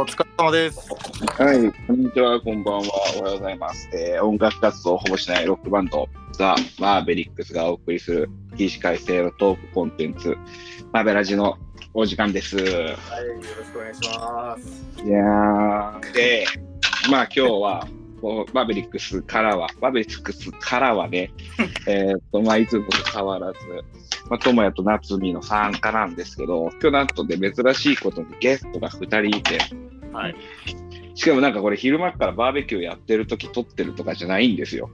お疲れ様です。はい、こんにちは、こんばんは、おはようございます。えー音楽活動をほぼしないロックバンド、ザ・マーベリックスがお送りする起死回生のトークコンテンツ、マーベラジのお時間です。いはい、よろしくお願いします。やー、で、まあ今日は、マーベリックスからは、マーベリックスからはね、えっと、まあいつもと変わらず、まあ、ともやと夏美の参加なんですけど、今日なんとで珍しいことにゲストが2人いて、はい。しかもなんかこれ昼間からバーベキューやってる時撮ってるとかじゃないんですよ。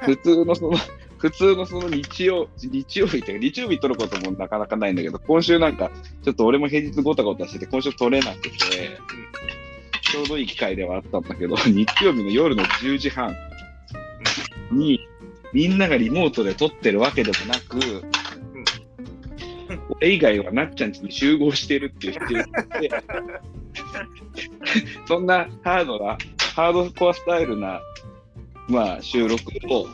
普通のその、普通のその日曜、日曜日っていうか日曜日撮ることもなかなかないんだけど、今週なんかちょっと俺も平日ごたごたしてて、今週撮れなくて、ちょうどいい機会ではあったんだけど、日曜日の夜の10時半に、みんながリモートで撮ってるわけでもなく、俺以外はなっちゃん家に集合してるっていうシチュエーションで、そんなハードな、ハードコアスタイルな、まあ、収録を、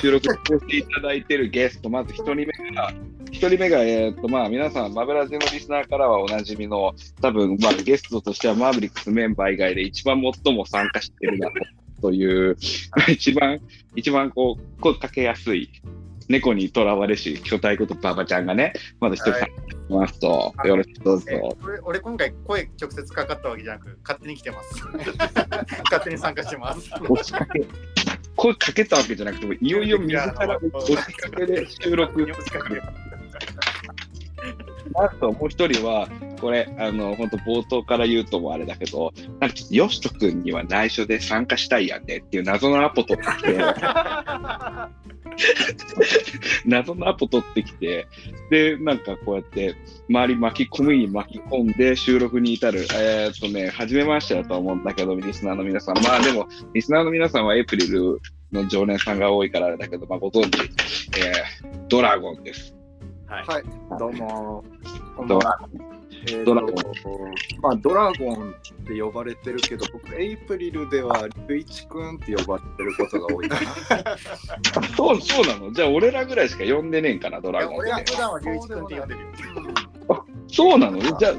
収録していただいてるゲスト、まず一人目が、一人目が、えっ、と、まあ、皆さん、マブラジのリスナーからはおなじみの、多分、まあ、ゲストとしてはマーヴェリックスメンバー以外で一番最も参加してるなという、一番、一番こう、声かけやすい、猫にとらわれし、巨体こと馬場ちゃんがね、まず一人参加しますと、よろしくどうぞ。え俺俺今回声直接かかったわけじゃなく勝手に来てます。勝手に参加してます。声かけたわけじゃなくても、いよいよ自ら押しかけで収録あともう一人は、これ、あの、本当冒頭から言うともあれだけど、なんかちょっと、よしとくんには内緒で参加したいやんねっていう謎のアポ取ってきて、謎のアポ取ってきて、で、なんかこうやって、周り巻き込みに巻き込んで収録に至る、えーっとね、初めましてだと思うんだけど、リスナーの皆さん。まあでも、リスナーの皆さんはエイプリルの常連さんが多いからあれだけど、まあご存知、えー、ドラゴンです。はい。はい、どうも。ドラんは。えドラゴンまあ、ドラゴンって呼ばれてるけど、僕、エイプリルでは、リュウイチ君って呼ばれてることが多い そう、そうなの？じゃあ俺らぐらいしか呼んでねえんかな、ドラゴンって俺は普段は龍一君って呼んでるよ。そうなの？じゃあ、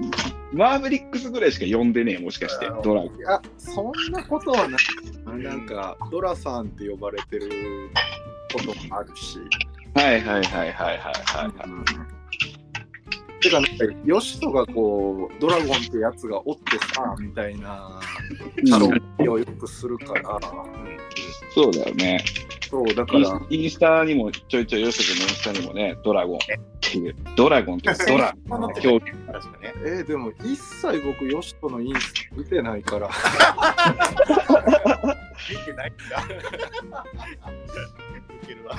マーヴェリックスぐらいしか呼んでねえ、もしかしてドラゴン。いや、そんなことはない。なんか、ドラさんって呼ばれてることもあるし。はいはいはいはいはいはい。てか、なんか、ヨシトがこう、ドラゴンってやつがおってさ、みたいな、タロッをよくするから、そうだよね。そう、だから、インスタにもちょいちょい、ヨシ君のインスタにもね、ドラゴンっていう、ドラゴンっていうドラそんなの表現。確かね。えーでも一切僕、ヨシトのインスタ見てないから、見てないんだ。いけるわ。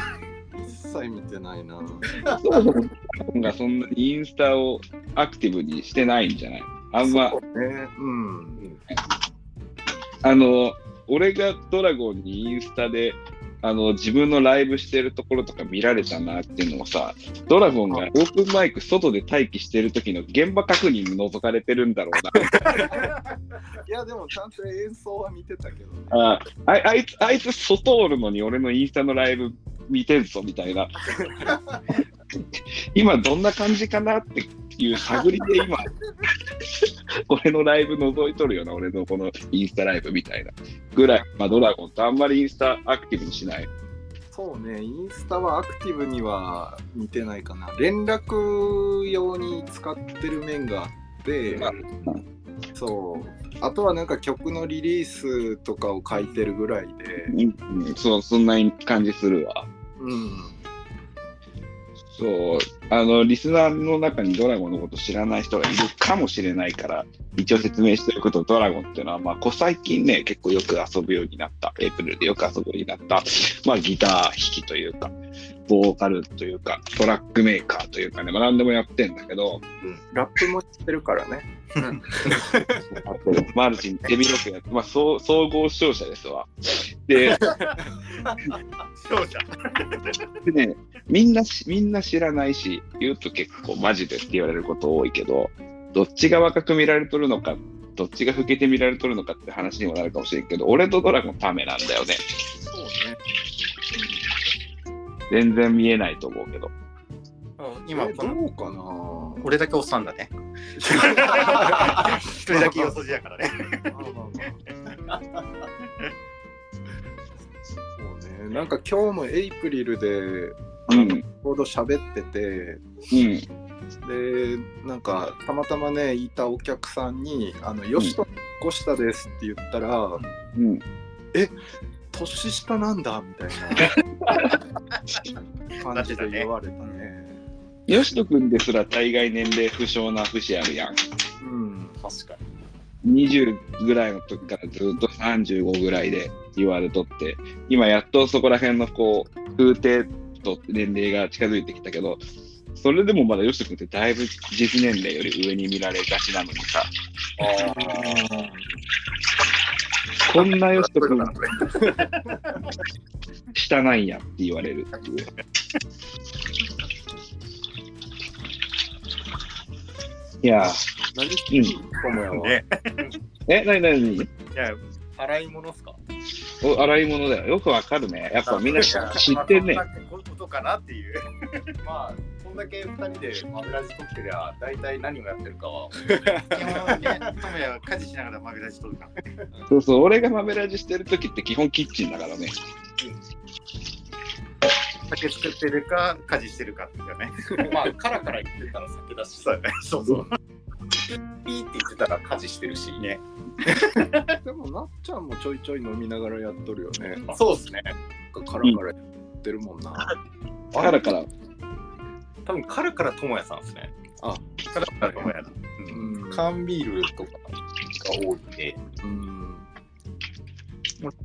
一切見てないな。そがそんなにインスタをアクティブにしてないんじゃない？あんまね、うん。あの、俺がドラゴンにインスタで、あの、自分のライブしてるところとか見られたなっていうのをさ、ドラゴンがオープンマイク外で待機してる時の現場確認覗かれてるんだろう いや、でもちゃんと演奏は見てたけどね。な。ああいつ、あいつ外おるのに俺のインスタのライブ見てんぞみたいな。今どんな感じかなっていう探りで今、俺のライブ覗いとるよな、俺のこのインスタライブみたいな。ぐらい、まあドラゴンってあんまりインスタアクティブにしない。そうね、インスタはアクティブには見てないかな。連絡用に使ってる面があって、まあそう。あとはなんか曲のリリースとかを書いてるぐらいで、うんうん、そう、そんな感じするわ。うん。そう、あの、リスナーの中にドラゴンのこと知らない人がいるかもしれないから、一応説明しておくと、ドラゴンっていうのは、まあ、こ最近ね、結構よく遊ぶようになった、エイプリルでよく遊ぶようになった、まあ、ギター弾きというか、ボーカルというか、トラックメーカーというかね、まあ、何でもやってんだけど、ラップも知ってるからね。あと マルチに手広くやって、まあ、総総合視聴者ですわ。で、勝者。でね、みんなし、みんな知らないし、言うと結構マジでって言われること多いけど、どっちが若く見られとるのか、どっちが老けて見られとるのかって話にもなるかもしれんけど、俺とドラゴンためなんだよね。そうね。全然見えないと思うけど。うん今えこのどうかな？俺だけおっさんだね。一人だけよそじやからね。なんか今日もエイプリルでうん。ちょうど喋ってて、うん。で、なんかたまたまね、いたお客さんに、あの、よしと越下ですって言ったら、うん。年下なんだみたいな 感じで言われたね。よしとくんですら大概年齢不詳な節あるやん。うん。確か20ぐらいの時からずっと35ぐらいで言われとって、今やっとそこら辺のこう、風景と年齢が近づいてきたけど、それでもまだよしとくんってだいぶ実年齢より上に見られがちなのにさ、こんなよしとくん 下なんやって言われるっていう。いやー、何？してんの友也は。ね。え、なになにいや、に。洗い物っすか？お洗い物だよ。よくわかるね。やっぱみんな知知ってんねま。あそんなことかなっていう。まあ、こんだけ2人でマブラジ撮ってりゃ、大体何をやってるかは。基本ね、トモヤは家事しながらマグラジ撮るから。そうそう、俺がマメラジしてる時って基本キッチンだからね。酒作ってるか、家事してるかっていうね。まあ、カラカラ言ってたら酒だし、そうだね。そうそう。ピーって言ってたら家事してるし。ね。でもなっちゃんもちょいちょい飲みながらやっとるよね。そうっすね。カラカラやってるもんな。だからから、多分カラカラ智也さんですね。カラカラトモヤだ。うん。缶ビールとかが多いんで。うんもう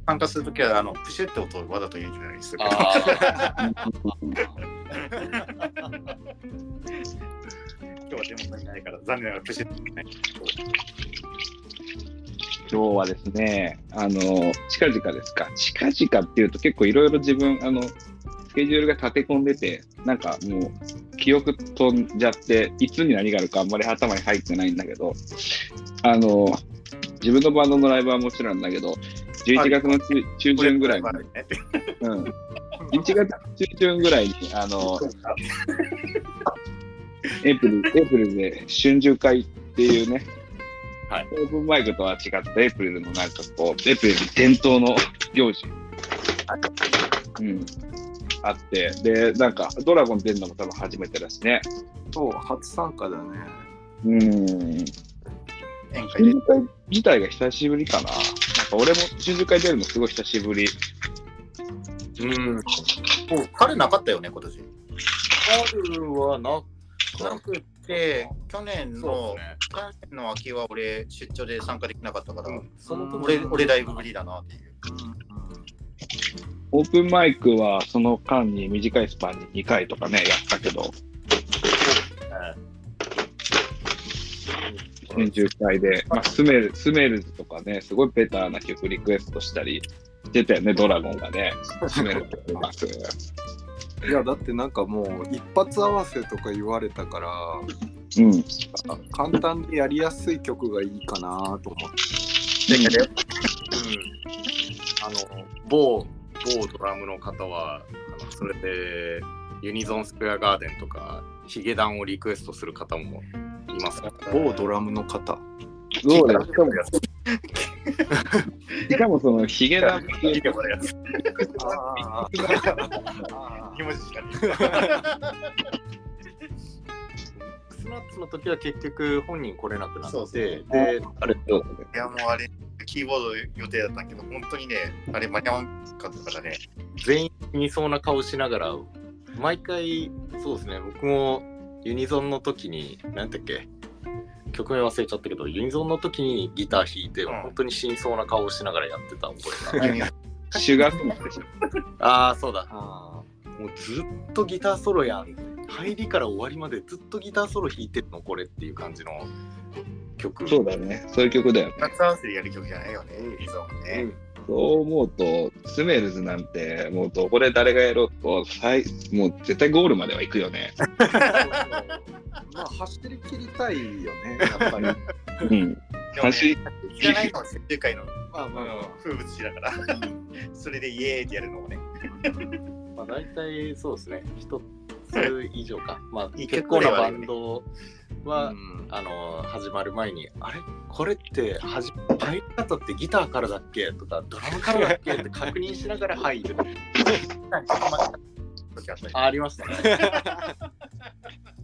参加するときは、あの、プシュって音をわざと言うんじゃないですか。あ 今日はデモさんいないから、残念ながらプシュってね。今日はですね、あの、近々ですか。近々っていうと結構いろいろ自分、あの、スケジュールが立て込んでて、なんかもう、記憶飛んじゃって、いつに何があるかあんまり頭に入ってないんだけど、あの、自分のバンドのライブはもちろんだけど、11月の中中旬ぐらいに、うん、11月中旬ぐらいに、あの、エイプリル、エイプリルで春秋会っていうね、はい。オープンマイクとは違ったエイプリルのなんかこう、エイプリル伝統の行事、うん、あって、で、なんかドラゴン出るのも多分初めてだしね。そう、初参加だね。うん。宴春会で。秋会自体が久しぶりかな。なんか俺も春秋会出るのすごい久しぶり。うん。春なかったよね、今年。春はななくて、去年そのね。去年の秋は俺、出張で参加できなかったから、その俺、俺だいぶ無理だなっていう。オープンマイクはその間に短いスパンに2回とかね、やったけど、春秋会で、まあ、スメルスメルズとかね、すごいベターな曲リクエストしたりしてたよね、ドラゴンがね。スメルズってます。いや、だってなんかもう一発合わせとか言われたから、うん。簡単でやりやすい曲がいいかなと思って。ででうん。あの、某、某ドラムの方は、あのそれで、ユニゾンスクエアガーデンとか、ヒゲダンをリクエストする方もいます。ね。某ドラムの方。そうだよ。しかも、しかもそのヒゲダン聞いてもらうやつ。あ2文字しかねクスナッツの時は結局本人来れなくなって、そうそうで、あれそうだねいや、もうあれ、キー。ボー。ド予定だったんけど、本当にね、あれ間に合わんかったからね。全員死にそうな顔しながら、毎回、そうですね、僕もユニゾンの時に、何だっけ、曲名忘れちゃったけど、ユニゾンの時にギター弾いて、うん本当に死にそうな顔しながらやってた覚えが。シュガーソングでしょ。ああ、そうだ。あもうずっとギターソロやん。入りから終わりまでずっとギターソロ弾いてるのこれっていう感じの曲。そうだね。そういう曲だよね。二つ合わせでやる曲じゃないよね、リゾンね。そう思うと、スメルズなんて、もうどこで誰がやろうと、最もう絶対ゴールまでは行くよね。まあ走り切りたいよね、やっぱり。うん。走り知らないのは世界のまあまあまあ風物詩だから、それでイエーイってやるのもね。まあ大体そうですね。一つ以上か。まあいい結構なバンドは、うん。あの始まる前に「あれ？これってはじ入り方ってギターからだっけ?」とか「ドラムからだっけ?」って確認しながら入る。時あったりあありましたね。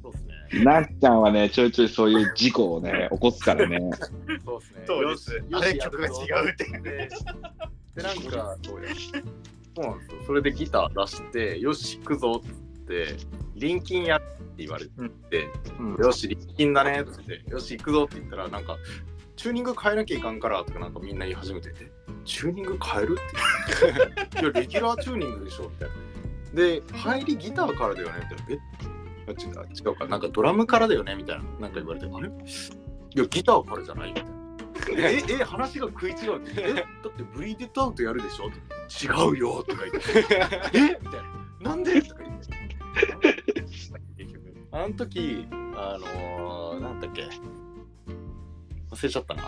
そうですね。なっちゃんはね、ちょいちょいそういう事故をね、起こすからね。そうですね。そうです。よしあれよし曲が違うって。ででなんかそうやそうなんですよ。それでギター出して「よし行くぞ」っつって「臨金や」って言われて、うんよし、臨金だねっつって、よし、行くぞって言ったら、なんか、チューニング変えなきゃいかんからとかなんかみんな言い始めて、えチューニング変える？って いや、レギュラーチューニングでしょみたいな。で、入りギターからだよねみたいな。え？あ違う違うか、なんかドラムからだよねみたいな。なんか言われて、あれいや、ギターからじゃないみたいな。え、え、話が食い違う。え、だってブリーデッドアウトやるでしょ？違うよとか言って。え？みたいな。なんで？とか言って。結 局あの時、あのー、なんだっけ忘れちゃったな。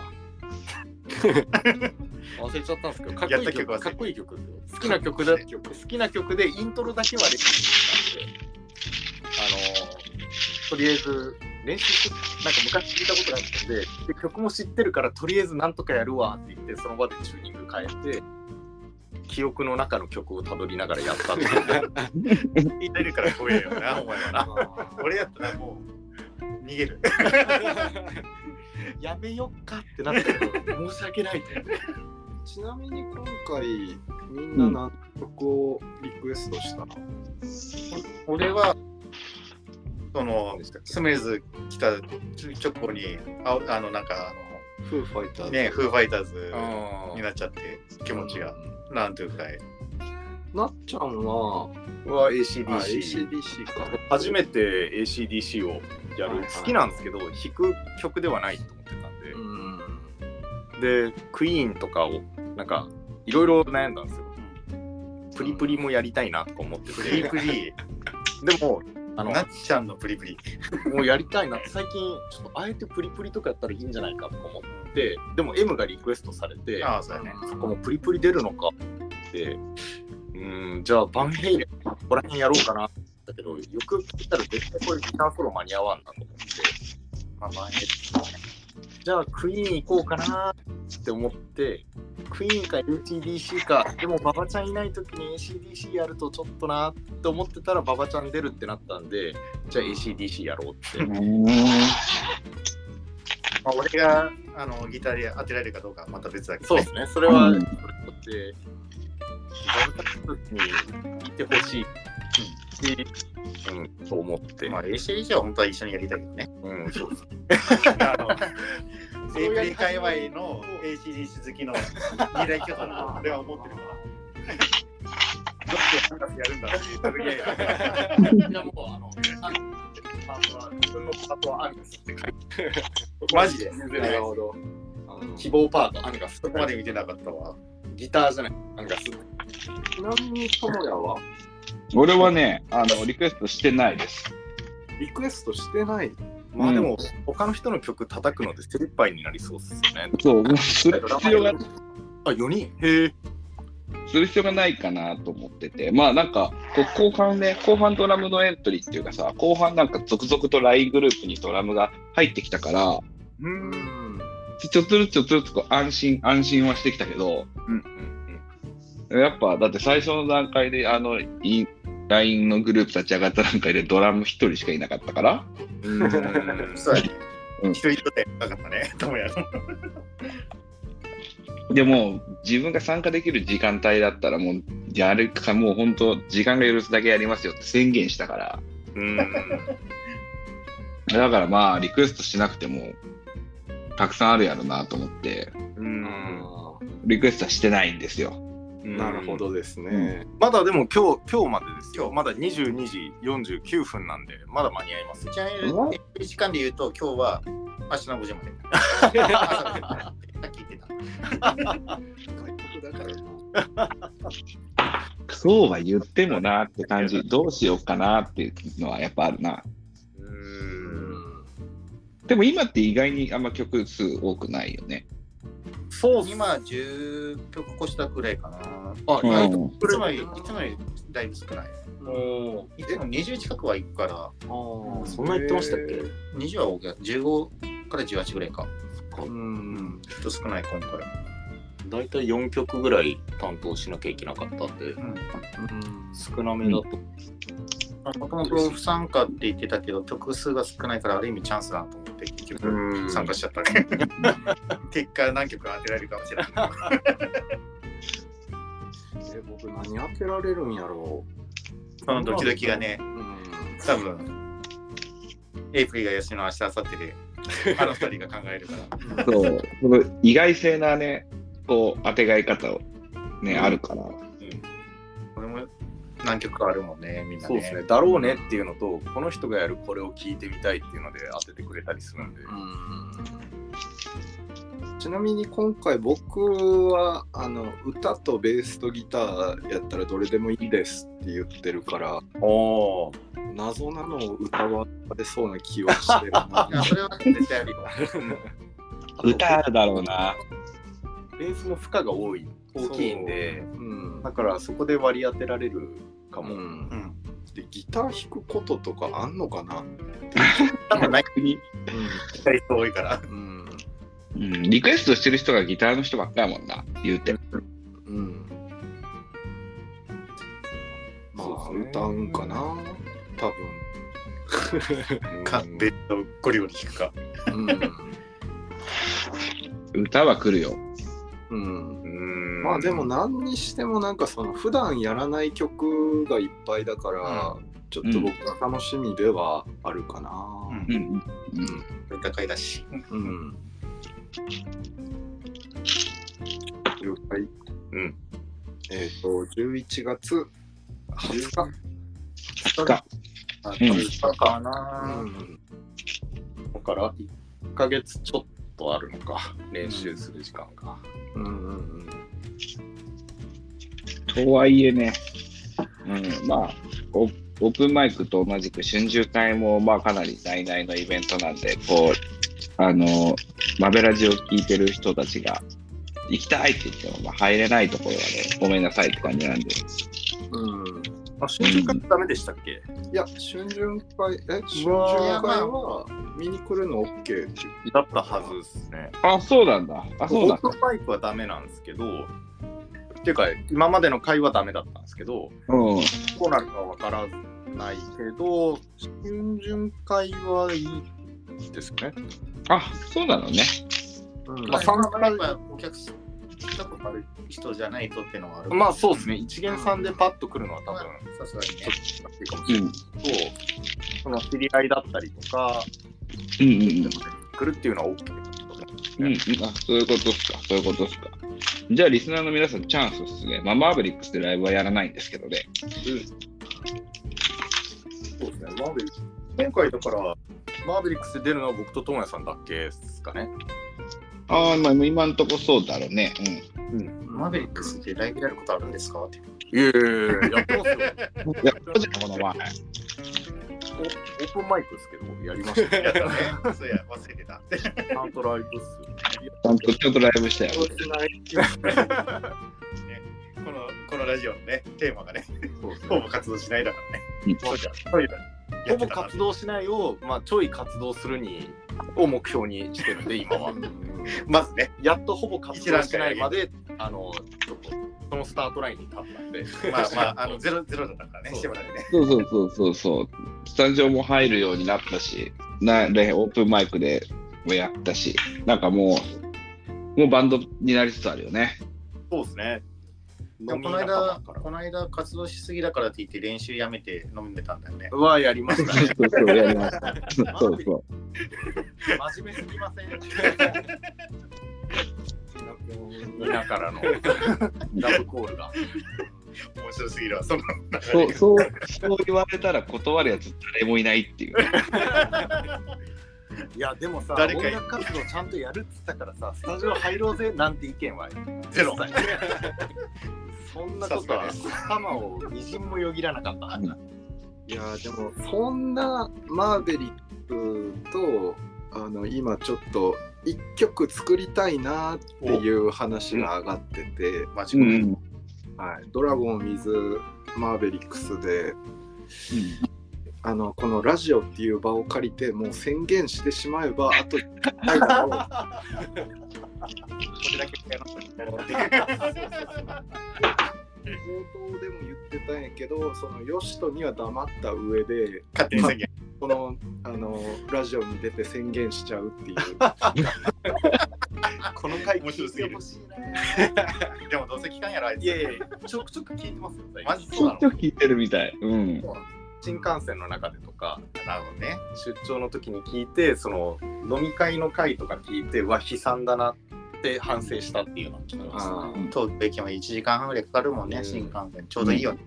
忘れちゃったんですけど、かっこいい曲。かっこいい曲。好きな曲だ 好きな曲でイントロだけは練習したんで、あのー、とりあえず練習して、なんか昔聞いたことがあったんでで、曲も知ってるから、とりあえずなんとかやるわって言って、その場でチューニング変えて、記憶の中の曲をたどりながらやったっていう。言ってるから怖えよな、お前はな。俺やったらもう逃げる。やめよっかってなったけど、申し訳ないって。ちなみに今回みんな何曲をリクエストしたの、俺は、その、スメーズ来た直後に、ああの、なんか、フーファイターズあの、ね、フーファイターズあになっちゃって、気持ちが、なんというかい。なっちゃんははあ ACDC。ACDC か初めて ACDC をやるはいはい好きなんですけど、弾く曲ではないと思ってたんで、うんで、クイーンとかを、なんか、いろいろ悩んだんですよ。プリプリもやりたいなとか思ってプリて、プリ、でも、あの、なっちゃんのプリプリ。もうやりたいなって、最近、ちょっとあえてプリプリとかやったらいいんじゃないかとか思って、でも M がリクエストされて、ああ、そうだね。そこもプリプリ出るのか。って、うん、じゃあバンヘイレン、ここら辺やろうかな。って思ったけど、よく聞いたら絶対これギターソロ間に合わんなと思って、まあ、まあ、じゃあクイーン行こうかなって思って、クイーンか ACDC か、でも馬場ちゃんいない時に ACDC やるとちょっとなって思ってたら馬場ちゃん出るってなったんで、じゃあ ACDC やろうって。まあ、俺があのギターで当てられるかどうかはまた別だけど、そうですね、それは、うんそれとって、にいてほしいし、うん、そう思って。まあ、ACDC は本当は一緒にやりたいけどね。うん、そうです。あの、セイプリ界隈の ACDC 好きの二大巨頭だと俺は思ってるから。どっちを何かやるんだっていうとりあえずいやもう、あの、パートは、自分のパートはアンガスって書いて、マジでないほど希望パート、アンガス。そこまで見てなかったわ。ギターじゃない、アンガス。ちなみにともやは俺はね、あの、リクエストしてないです。リクエストしてないまあでも、他の人の曲叩くので精一杯になりそうですよね。そう、する必要が、あ、4人へえ。する必要がないかなと思ってて、まあなんか、後半ね、後半ドラムのエントリーっていうかさ、後半なんか続々と LINE グループにドラムが入ってきたから、うん。んちょっとずつちょっとずつこう安心、安心はしてきたけど、うん。やっぱ、だって最初の段階で、あの、い LINE のグループ立ち上がった段階でドラム一人しかいなかったから、うん。うん。そうだね。うん一人一人でなかったね、ともやの。でも、自分が参加できる時間帯だったら、もう、やるか、もう本当、時間が許すだけやりますよって宣言したから、うん。だからまあ、リクエストしなくても、たくさんあるやろなと思って、うん。あリクエストはしてないんですよ。ーなるほどですね、まだでも今日、今日までですよ。今日まだ22時49分なんで、まだ間に合います。ちなみに、時間で言うと、今日は明日の5時まで。朝5時までさっき言ってた。外国だからなそうは言ってもなって感じ、どうしようかなっていうのはやっぱあるな。う。うんんでも今って意外にあんま曲数多くないよね。そう今、10曲越したくらいかな。あ、うん。意外と。いつもより、いつもよりだいぶ少ない。もいつも20近くは行くから、う、そんな言ってましたっけ？20は多く15から18ぐらいか。うん。ちょっと少ない、今回。大体4曲ぐらい担当しなきゃいけなかったんで、うん。少なめだと。もともと不参加って言ってたけど、曲数が少ないから、ある意味チャンスだなと思って、結局うん参加しちゃったね。結果、何曲当てられるかもしれない。え、僕何当てられるんやろそのドキドキがねう。、うん。多分、エイプリが吉野明日、明後日で、あの二人が考えるから。そう、その意外性なね、こう、当てがい方をね、あるから。何曲かあるもんね、みんなね。そうですね。だろうねっていうのと、この人がやるこれを聞いてみたいっていうので当ててくれたりするんで。ちなみに今回僕はあの歌とベースとギターやったらどれでもいいですって言ってるから謎なのを歌われそうな気はしてるな。いや、それは絶対あるよ。歌あるだろうな。ベースも負荷が多い、大きいんで、う。ん。だからそこで割り当てられるかも。うん。うん。でギター弾くこととかあんのかな、多分ないに人多いから。うん。うん、リクエストしてる人がギターの人ばっかやもんな、言うて。うん、まあそうね。歌うんかな？多か、ベッドゴリゴリ弾くか。分。歌は来るよ。うんうん。うんまあでも何にしてもなんかその普段やらない曲がいっぱいだから、ちょっと僕は楽しみではあるかな。うん。うん。歌会だし。うん。了解。うん。えっ、と、11月20日。かあ、うん。歌かな。うん。だから1ヶ月ちょっとあるのか、練習する時間が。うんうんとはいえね、うん、まあオ、オープンマイクと同じく春秋会もまあかなり内々のイベントなんで、こう、あの、マベラジを聞いてる人たちが、行きたいって言っても、まあ、入れないところはね、ごめんなさいって感じなんで。あ、春秋会ダメでしたっけ、いや、春巡会、え、春巡会は見に来るの OK。だったはずですね。あ、そうなんだ。あ、そうなんだ。オープンマイクはダメなんですけど、っていうか、今までの会はダメだったんですけど、うん。どうなるかわからないけど、春巡会はいいですね。あ、そうなのね。うんまあ、参加参加やっぱお客さん、来たことある人じゃないとっていうのはある。まあそうですね、一元さんでパッと来るのは多分、さすがにね。ちょっと難しいかもしれうん。ないけど、その知り合いだったりとか、うんうんうん。来るっていうのは OK だと思うんうん、あそういうことっすか、そういうことっすか。じゃあ、リスナーの皆さん、チャンスっすね。まあ、マーベリックスでライブはやらないんですけどね。そうですね、マーベリックス。今回だから、マーベリックスで出るのは僕と友也さんだけですかね。ああ、まあ、今んとこそうだろうね。マーベリックスってライブやることあるんですか？って。いやいやいや、やってますよ。うん。いや、じゃあこの前。おオープンマイクですけど、やりましたよ。やったね。そうや、忘れてた。ちゃんとライブっすよ。ちゃんと、ちゃんとライブしたよ。このこのラジオのね、テーマがね、ほぼ活動しないだからね。うんそうじゃん。そういうのやほぼ活動しないを、まあ、ちょい活動するにを目標にしてるんで、今は。まずね、やっとほぼ活動しないまで、あの、ちょっと、そのスタートラインに立ったんで。まあまあ、あのゼロゼロだったからね、そうしてもらってね。そうそうそうそうそう。スタジオも入るようになったし、なでオープンマイクでもやったし、なんかもう、もうバンドになりつつあるよね。そうですね。でもこの間、この間活動しすぎだからって言って練習やめて飲んでたんだよね。はやりましたね。そうそう、やりました。そうそう。真面目すぎません田からのラブコールが。面白すぎるわ、そのそう、そう、そう言われたら断るやつ誰もいないっていうね。いや、でもさ、誰か音楽活動ちゃんとやるっつったからさ、スタジオ入ろうぜなんて意見はゼロ。そんなことは頭をみじんもよぎらなかった。いやでもそんなマーベリックとあの今ちょっと一曲作りたいなっていう話が上がってて、マジで。うん。はい、ドラゴン水マーベリックスで、あのこのラジオっていう場を借りてもう宣言してしまえばあと1回だろうこれだけやらせて冒頭でも言ってたんやけどそのヨシトには黙った上で勝手に宣言。このあのラジオに出て宣言しちゃうっていう この回面白すぎる聞いてほしいねでもどうせ聞かんやろ、あいつ。いやいやちょくちょく聞いてますよマジちそうなのょっと聞いてるみたい。うん。新幹線の中でとかなるほどね。出張の時に聞いてその飲み会の会とか聞いてうわ悲惨だなって反省したっていうのを聞きま東京駅も1時間半ぐらいかかるもんね、うん。新幹線。ちょうどいいよね。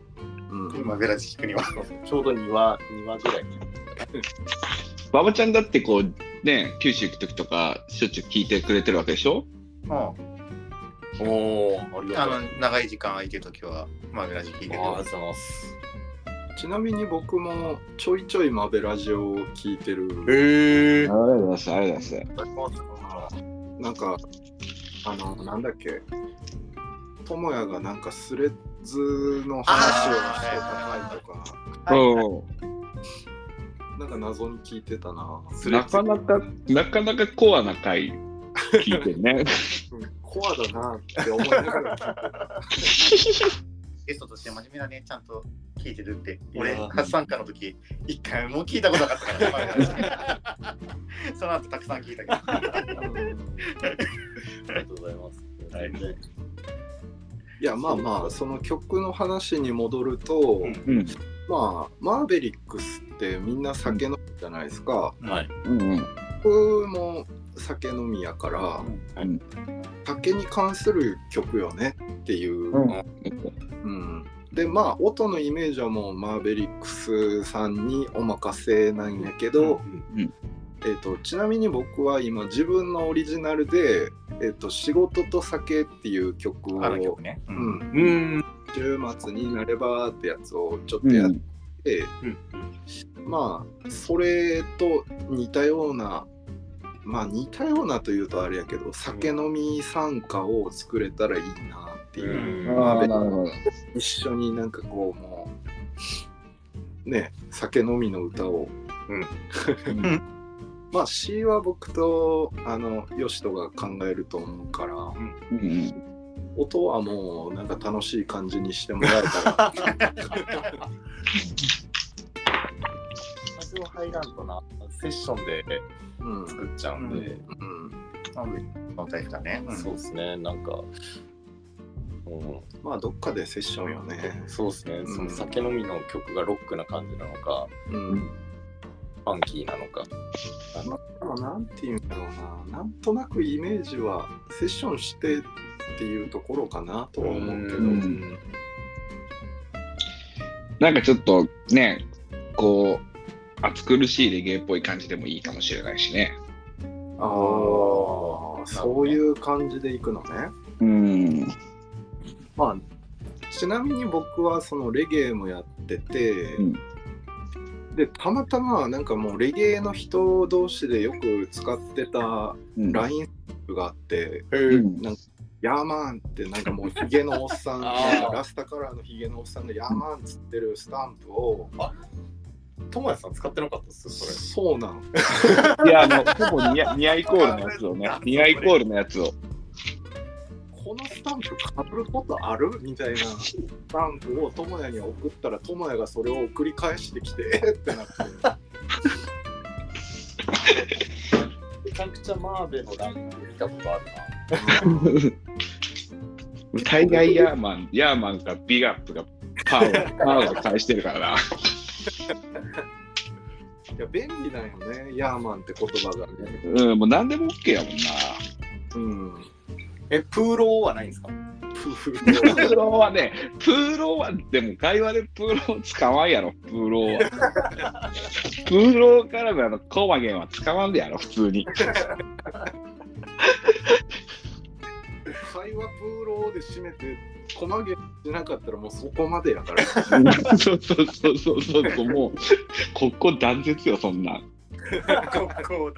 うん。今、ベラジ聞くには。ちょうど2話2話ぐらい。馬場ちゃんだってこう、ね、九州行くときとか、しょっちゅう聞いてくれてるわけでしょ？もおおありう、あの、長い時間空いてるときは、まあ、ベラジ聞いてる。よありがとう。ございます。ちなみに僕もちょいちょいマベラジオを聞いてる。へえありがとうございます。ありがとうございます。なんかあのなんだっけ。智也がなんかスレッズの話をしてた回とか。うんなんか謎に聞いてたな。なかなか、なかなかコアな回聞いてるね。うんコアだなって思いながら。ゲストとして真面目なね、ちゃんと聞いてるって。俺、初参加の時、一回も聞いたことなかったから、その後たくさん聞いたけど。ありがとうございます。はい。いやまあまあその曲の話に戻ると、うん。うん。まあマーベリックスってみんな酒飲みじゃないですか、はい。うんうん。僕も酒飲みやから、うん。酒に関する曲よねっていう、うん。うん。でまあ音のイメージはもうマーベリックスさんにお任せなんやけど、うんえー、とちなみに僕は今自分のオリジナルで「えー、と仕事と酒」っていう曲をあの曲ね。う。ん、うん。週末になればってやつをちょっとやって、まあそれと似たようなまあ似たようなというとあれやけど酒飲み参加を作れたらいいなっていう、うん。ああ。一緒になんかこうもうね酒飲みの歌を、うん まあ詩は僕とあのヨシトが考えると思うからうん音はもうなんか楽しい感じにしてもらえたら。私も入らんとな。セッションでうん、作っちゃうんで、うん、そのタイプだね。そうですね。なんかう。んまあどっかでセッションよね、そうですね、んその酒飲みの曲がロックな感じなのか、うん、ファンキーなのか。まあなんていうんだろうななんとなくイメージはセッションしてっていうところかなとは思うけど、うんなんかちょっとね、こう、暑苦しいレゲエっぽい感じでもいいかもしれないしね。ああそういう感じでいくのねうん。まあちなみに僕はそのレゲエもやってて、うんでたまたまなんかもうレゲエの人同士でよく使ってたうん。LINE があって、うん。なんかヤーマンってなんかもうヒゲのおっさんラスタカラーのヒゲのおっさんがヤーマンっつってるスタンプをともやさん使ってなかったっす、それ。そうなのいや、あの、ほぼニアニアイコールのやつをね、ニアイコールのやつを。このスタンプかぶることある？みたいなスタンプを智也に送ったら智也がそれを送り返してきてえってなってめちゃくちゃマーベのラ イン見たことある大概ヤーマン、ヤーマンかビガップがパワー、パワー返してるからな。いや便利だよねヤーマンって言葉がねうん、もう何でも OK やもんな。うんな。え、プーローはないんですか？プーローはね、プーローは、でも会話でプーロー使わんやろ、プーローは。プーローからのあのコマゲンは使わんでやろ、普通に。会話プーローで締めて細毛しなかったらもうそこまでやからそうそうそうそうそう、もう、ここ断絶よ、そんなん。こ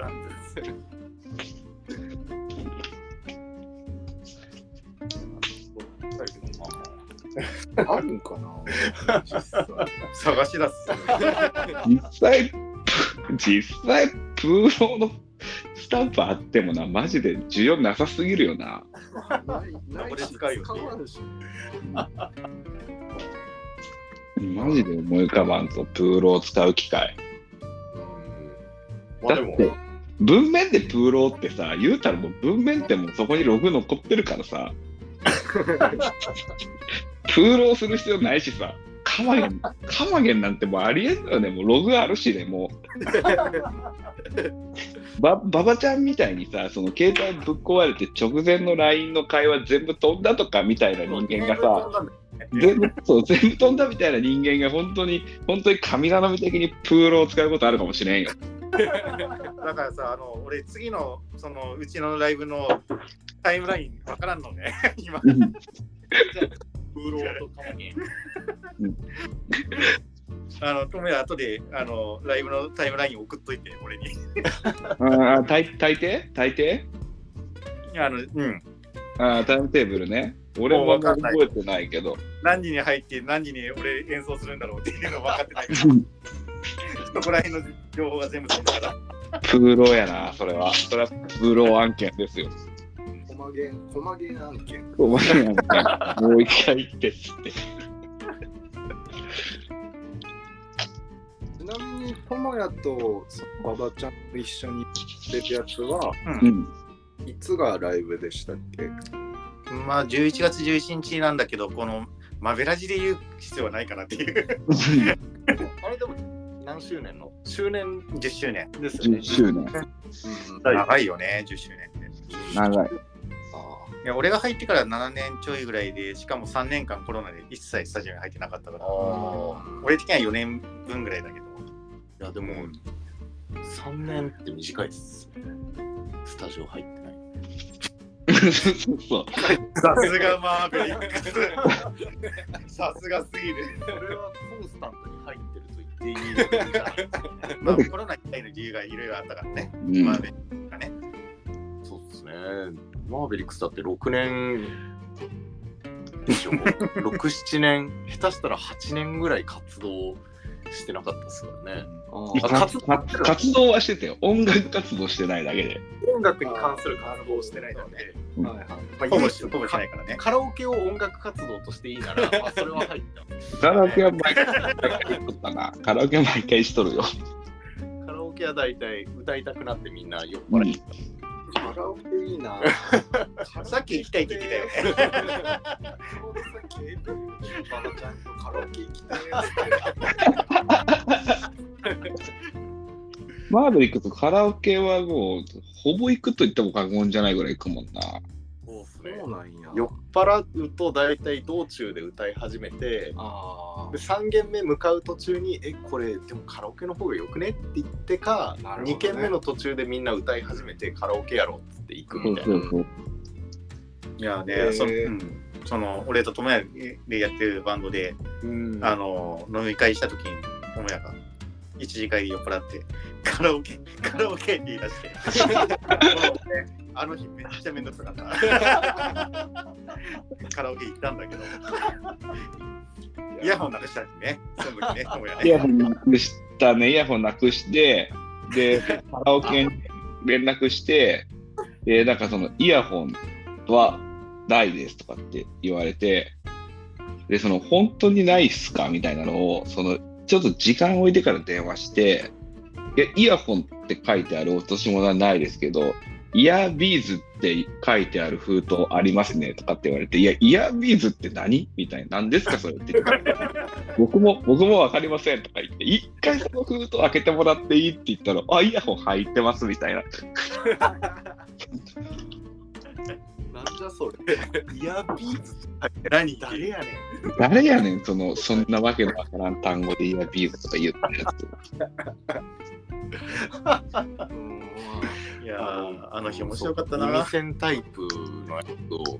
こなんです。あるんかな探し出す。実際、実際、プーローのスタンプあってもな、マジで需要なさすぎるよな。ないないこれし使うよ使わんしマジで思い浮かばんと、 pull up を使う機会。まあだって文面で pull up ってさ、言うたらもう文面ってもうそこにログ残ってるからさ、 pull up する必要ないしさ、 come again、 come again なんてもうありえんのよね、もうログあるしね、もう。ば、ばばちゃんみたいにさ、その携帯ぶっ壊れて直前の LINE の会話全部飛んだとかみたいな人間がさ、全部、そう、全部飛んだみたいな人間が本当に、本当に神頼み的にプーローを使うことあるかもしれんよ。だからさ、あの俺、次のそのうちのライブのタイムラインわからんのね、今。うん風呂とかに。あの、ともや後であのライブのタイムライン送っといて、俺に。ああ、大大抵？大抵？あのうん、ああ、タイムテーブルね。俺もあんまり覚えてないけど。何時に入って何時に俺演奏するんだろうっていうの分かってない そこら辺の情報が全部飛んだから。プーローやな、それは。それはプーロー案件ですよ。コマゲンコマゲン案件お前なんかもう一回言ってって。ちなみにともやと馬場ちゃんと一緒に出るやつはうん。いつがライブでしたっけ？まあ、11月11日なんだけど、このマベラジで言う必要はないかなっていう。あれでも何周年の？周年？10周年。ですよね10。周年。長いよね、10周年って。長い。あいや俺が入ってから7年ちょいぐらいで、しかも3年間コロナで一切スタジオに入ってなかったから。俺的には4年分ぐらいだけど。いやでも、3年って短いっすね。スタジオ入ってない。さすがマーベリックス。さすがすぎる。それはコンスタントっていいレベルじゃないで？すか。まあ、コロナ以外の理由がいろいろあったからね。うんマーベリックスがね。そうですね。マーベリックスだって6年でしょ？6、7年、下手したら8年ぐらい活動してなかったですからね。活動はしてたよ。音楽活動してないだけで。音楽に関する活動をしてないので、うんはいはいまあ、ほぼ唯一しほぼしないからね。カラオケを音楽活動としていいなら、まあ、それは入ってます。カラオケは毎回しとったな。カラオケは毎回しとるよ。カラオケは大体歌いたくなってみんな酔っうん払い。カラオケいいな さっき行きたいって言ってたよね。ちょうどさっきエイプリルに馬場ちゃんとカラオケ行きたいやつマーベリックスカラオケはもう、ほぼ行くと言っても過言じゃないぐらい行くもんな。そうですねそうなんや酔っ払うと大体道中で歌い始めてあで3軒目向かう途中に「えこれでもカラオケの方がよくね?」って言ってか、なるほどね2軒目の途中でみんな歌い始めてカラオケやろうっつって行くみたいな。そうそう。いやね、そうんその俺と友也でやってるバンドで、うんあの飲み会した時に友也が一次会で酔っ払ってカラオケカラオケって。言い出してあの日めっちゃめんどくさかった。カラオケ行ったんだけど。イヤホンなくしたしね。その時ね ね。イヤホンなくしたね、イヤホンなくして、で、カラオケに連絡して、で、なんかそのイヤホンはないですとかって言われて、で、その本当にないっすか？みたいなのを、そのちょっと時間置いてから電話して、いやイヤホンって書いてある落とし物はないですけど、イヤービーズって書いてある封筒ありますねとかって言われて、いや、イヤービーズって何？みたいな、何ですかそれって言って。僕も、僕もわかりませんとか言って、一回その封筒開けてもらっていいって言ったら、あ、イヤホン入ってますみたいな。なんじゃそれイヤービーズ何って誰やねん。誰やねん、その、そんなわけのわからん単語でイヤービーズとか言ったやつ。う んいやーあの日面白かった耳な栓タイプのやつを、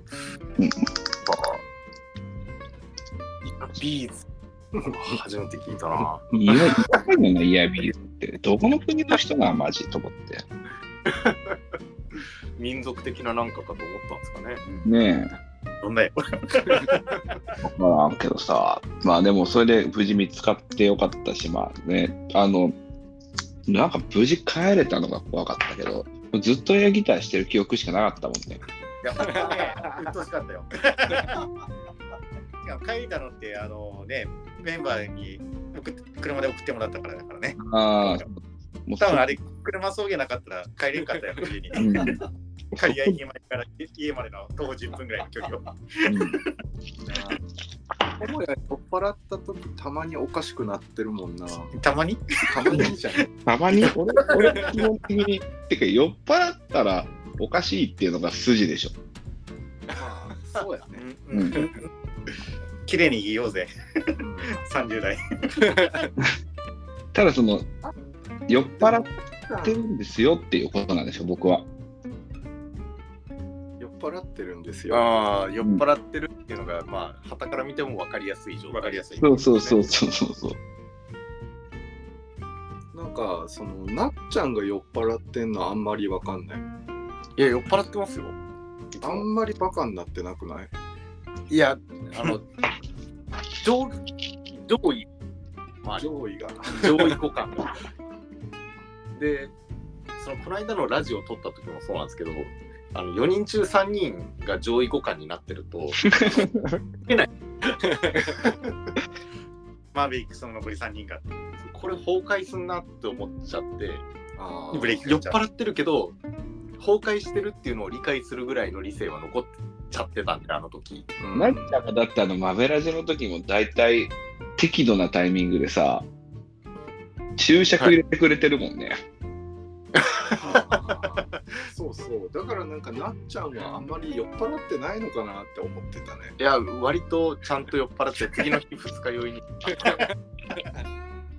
ビーズ初めて聞いたな。いや、いたかもな、イヤービーズって。どこの国の人がマジと思って。民族的ななんかかと思ったんですかね。ねどんなよ。まあ、けどさ、まあでもそれで無事見つかってよかったし、まあね、あの、なんか無事帰れたのが怖かったけど、ずっとエアギターしてる記憶しかなかったもんね。いや、本当ね、うっとうしかったよ。しかも帰りたのって、あのね、メンバーに車で送ってもらったからだからね。ああ、もう多分あれ、車送迎なかったら帰れんかったよ、無事に。うん刈谷駅前から家までの徒歩10分ぐらいの距離を。もや酔っ払った時たまにおかしくなってるもんな。たまに？たまにじゃん。たまに？俺、俺基本的に、てか酔っ払ったらおかしいっていうのが筋でしょ。まあそうやね。うん綺麗に言おうぜ、30代。ただその、酔っ払ってるんですよっていうことなんでしょ、僕は。酔っ払ってるんですよ。ああ、酔っ払ってるっていうのが、まあ、旗から見ても分かりやすい状態。わかりやすい。そうそうそうそうそうそう。なんかそのなっちゃんが酔っ払ってんのあんまりわかんない。いや、酔っ払ってますよ。あんまりバカになってなくない？いや、あの、上上位、まあ、上位が。上位互換が。で、そのこの間のラジオを撮った時もそうなんですけど、あの4人中3人が上位互換になってると、マーベリックスの残り3人が。これ崩壊すんなって思っちゃって、あブレーキ酔っ払ってるけど、崩壊してるっていうのを理解するぐらいの理性は残っちゃってたんで、あの時。うんなっちゃんがだってあのマベラジの時も大体適度なタイミングでさ、注釈入れてくれてるもんね。あ ーそうそう。だからなんかなっちゃんはあんまり酔っ払ってないのかなって思ってたね。いや、割とちゃんと酔っ払って、次の日 二日酔いに。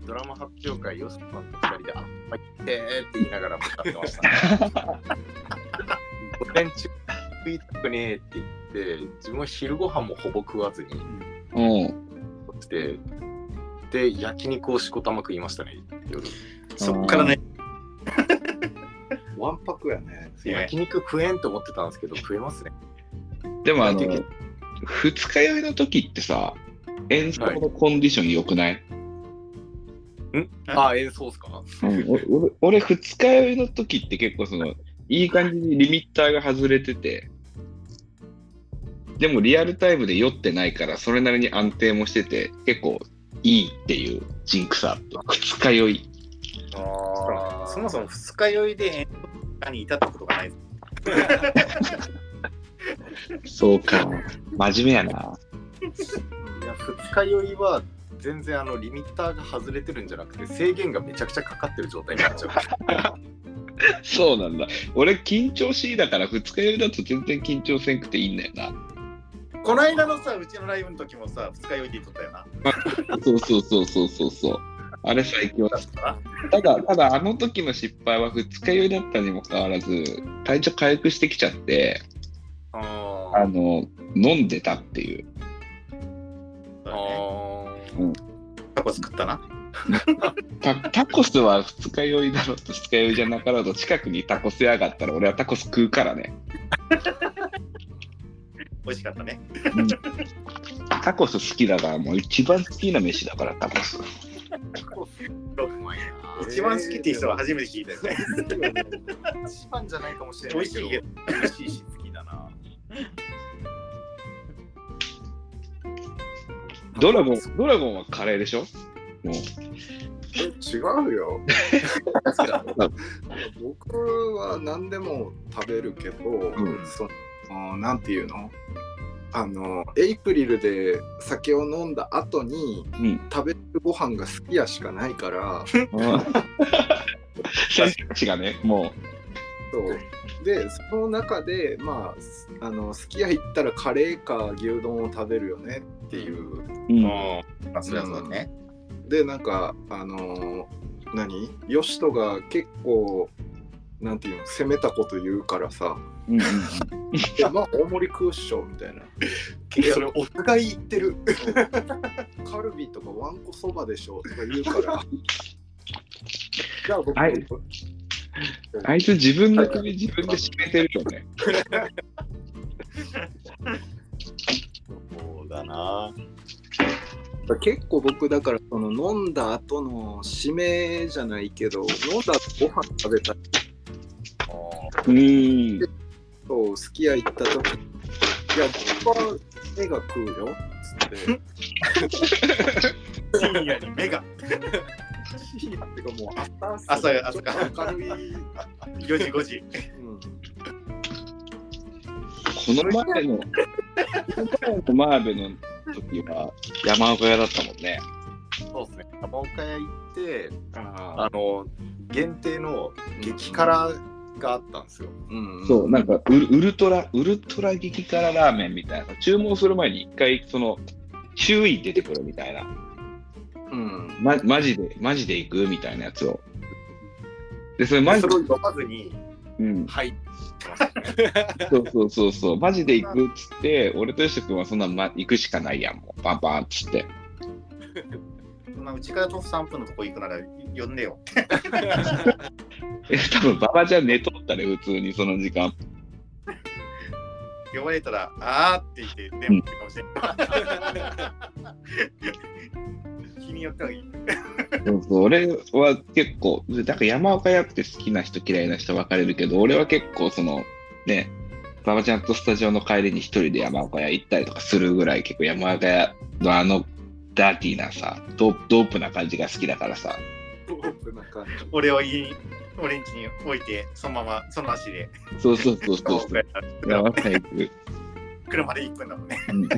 ドラマ発表会、ヨスさんと二人で、あ、まあ、ってーって言いながら向かってました、ね。午前中食いたくねえって言って、自分は昼ご飯もほぼ食わずにうん。して、で、焼肉をしこたま食いましたね、夜。そっからね、わんぱくやね。焼肉食えんと思ってたんですけど、食えますね。でもあの二日酔いの時ってさ、演奏のコンディション良くない、あ、演奏っすか？うん、お俺俺二日酔いの時って結構その、いい感じにリミッターが外れてて、でもリアルタイムで酔ってないから、それなりに安定もしてて、結構いいっていうジンクスあった。二日酔い。あそもそも二日酔いで演奏に至ったことがない。そうか。真面目やな。いや二日酔いは全然あのリミッターが外れてるんじゃなくて制限がめちゃくちゃかかってる状態になっちゃう。そうなんだ。俺、緊張しいだから、二日酔いだと全然緊張せんくていいんだよな。この間のさ、うちのライブの時もさ、二日酔いで言っとったよな。そうそうそうそうそうそう。あれ最強だ。だったなただ、ただ、あの時の失敗は二日酔いだったにもかかわらず、体調回復してきちゃって、ああの、飲んでたっていう。そうだねタコ作ったな。タタコスは二日酔いだろうと二日酔いじゃなかろうと近くにタコス屋があったら俺はタコス食うからね。美味しかったね。タコス好きだからもう一番好きな飯だからタコス。一番好きっていう人は初めて聞いたよね。一番じゃないかもしれ美ないけど味しいけど。美味しいし好きだな。ドラゴン、ドラゴンはカレーでしょ？もう。え違うよ。僕は何でも食べるけど、んそのなんていうの？あのエイプリルで酒を飲んだ後にうん。食べるご飯がすき家しかないから選択肢がね、もそうでその中でまああのすき家行ったらカレーか牛丼を食べるよねっていうう。うん。まあ、そりゃそうだね。でなんかあの何？ヨシトが結構なんていうの攻めたこと言うからさうんうん「いやまあ大盛り食うっしょ」みたいなそれお互い言ってる。「カルビとかわんこそばでしょ」とか言うからじゃあ僕はいあいつ自分の首自分で締めてるよね。な。結構僕だからその飲んだ後の締めじゃないけど飲んだ後ご飯食べたうーん。とすき家行った時いや僕は目が食うよっつって深夜に目が深夜っていうかもう朝朝が朝かちょっと明るい、4時5時。うんこの前の、この前のマーベの時は山岡屋だったもんね。そうですね。山岡屋行って、ああの、限定の激辛があったんですよ。うんそう、なんかウルウルトラ、ウルトラ激辛ラーメンみたいな。注文する前に一回、その、周囲出てくるみたいな。うんま、マジで、マジで行くみたいなやつを。で、それマジでそれまずにうん、入ってますね。そうそうそうそう、マジで行くっつって、俺とよしと君はそんな、ま、行くしかないやん、もう、パンパンっつって。そんなうちから徒歩3分のとこ行くなら呼んでよ。え、多分馬場ちゃん寝とったね、普通にその時間。呼ばれたら、あーって言って電話かもしれない。日によってはいい。そうそう、俺は結構、だから山岡屋って好きな人嫌いな人分かれるけど、俺は結構その、ね、馬場ちゃんとスタジオの帰りに一人で山岡屋行ったりとかするぐらい結構山岡屋のあのダーティーなさ、ドープドープな感じが好きだからさ。ドープな感じ俺を家に、俺ん家に置いて、そのまま、その足で、そうそうそうそうそう。山岡屋行く。車で行くんだもんね。うん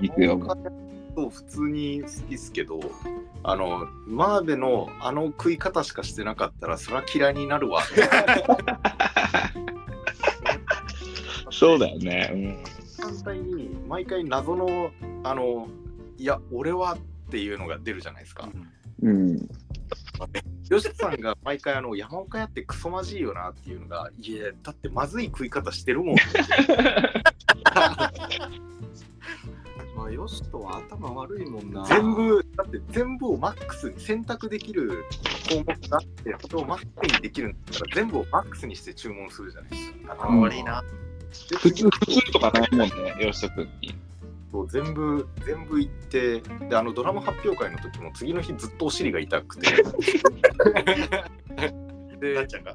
行くよ。そう普通に好きですけど、あの、マーベのあの食い方しかしてなかったら、それは嫌いになるわ。そうだよね。反対に、毎回謎の、あの、いや、俺はっていうのが出るじゃないですか。うん。うん。吉田さんが毎回あの山岡屋ってクソまじいよなっていうのが、いや、だってまずい食い方してるもん。まあよしとは頭悪いもんな全部、だって全部をマックスに選択できる項目があって、それをマックスにできるんだったら、全部をマックスにして注文するじゃないですか。頭悪いな。で普通、普通とかないもんね、よしと君に。そう全部、全部行って、で、あのドラマ発表会の時も次の日ずっとお尻が痛くて。で、なっちゃんが。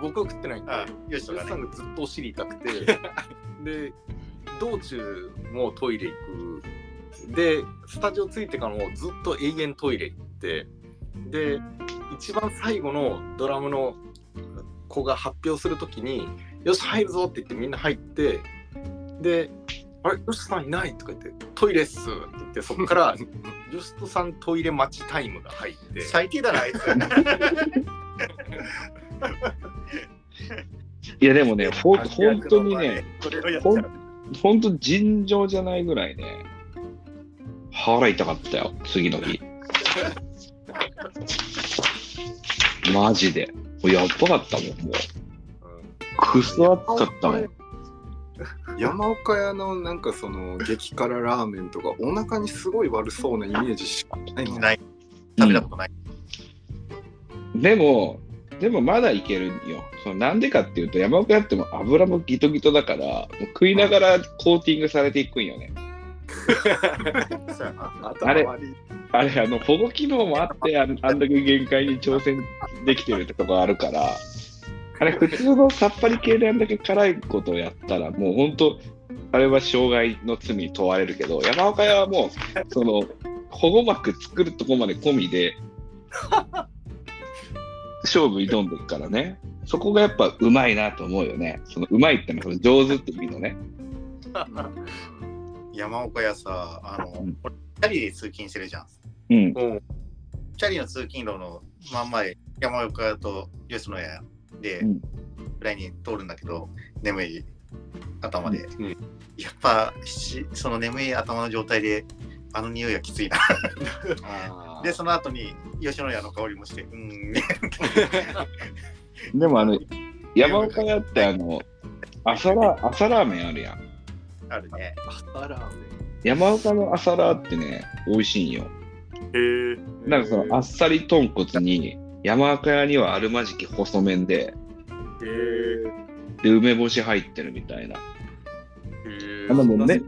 僕は食ってないんで、吉田ね。んがずっとお尻痛くて、で、道中もトイレ行く。で、スタジオ着いてからもずっと永遠トイレ行って、で、一番最後のドラムの子が発表するときに、よし、入るぞって言ってみんな入って、で、あれ、よしさんいない？とか言って、トイレっすって言って、そこから、ジョストさんトイレ待ちタイムが入って、最低だな、あいつ。いや、でもね、ほん本当にね、ほ。本当尋常じゃないぐらいね、腹痛かったよ、次の日。マジで。やばかったもん、もう。くそ暑かったもん。山岡屋のなんかその激辛ラーメンとかお腹にすごい悪そうなイメージしかないもんない。食べたことない。でも、でもまだいけるんよ。そのなんでかっていうと、山岡やっても油もギトギトだから、もう食いながらコーティングされていくんよね。そうやな。頭悪いあれ、あの、保護機能もあって、あんあんだけ限界に挑戦できてるってとこあるから、あれ、普通のさっぱり系であんだけ辛いことをやったら、もう本当、あれは傷害の罪に問われるけど、山岡屋はもう、その、保護膜作るとこまで込みで、勝負挑んでるからね。そこがやっぱうまいなと思うよね。そのうまいってのはその上手って意味のね。山岡屋さ、あの、うん俺チャリで通勤してるじゃん。うん。もチャリの通勤路の真ん前、山岡屋と吉野家で、うんぐらいに通るんだけど、眠い頭で。うんやっぱし、その眠い頭の状態で、あの匂いはきついな。で、その後に吉野家の香りもして、うーん、ね。でもあの、山岡屋ってあの、朝ラ朝ラーメンあるやん。あるね。朝ラーメ山岡の朝ラーってね、美味しいんよ。へえ。ンなんかそのあっさり豚骨に、山岡屋にはあるまじき細麺で、へえ。で、梅干し入ってるみたいな。へえあのもうね、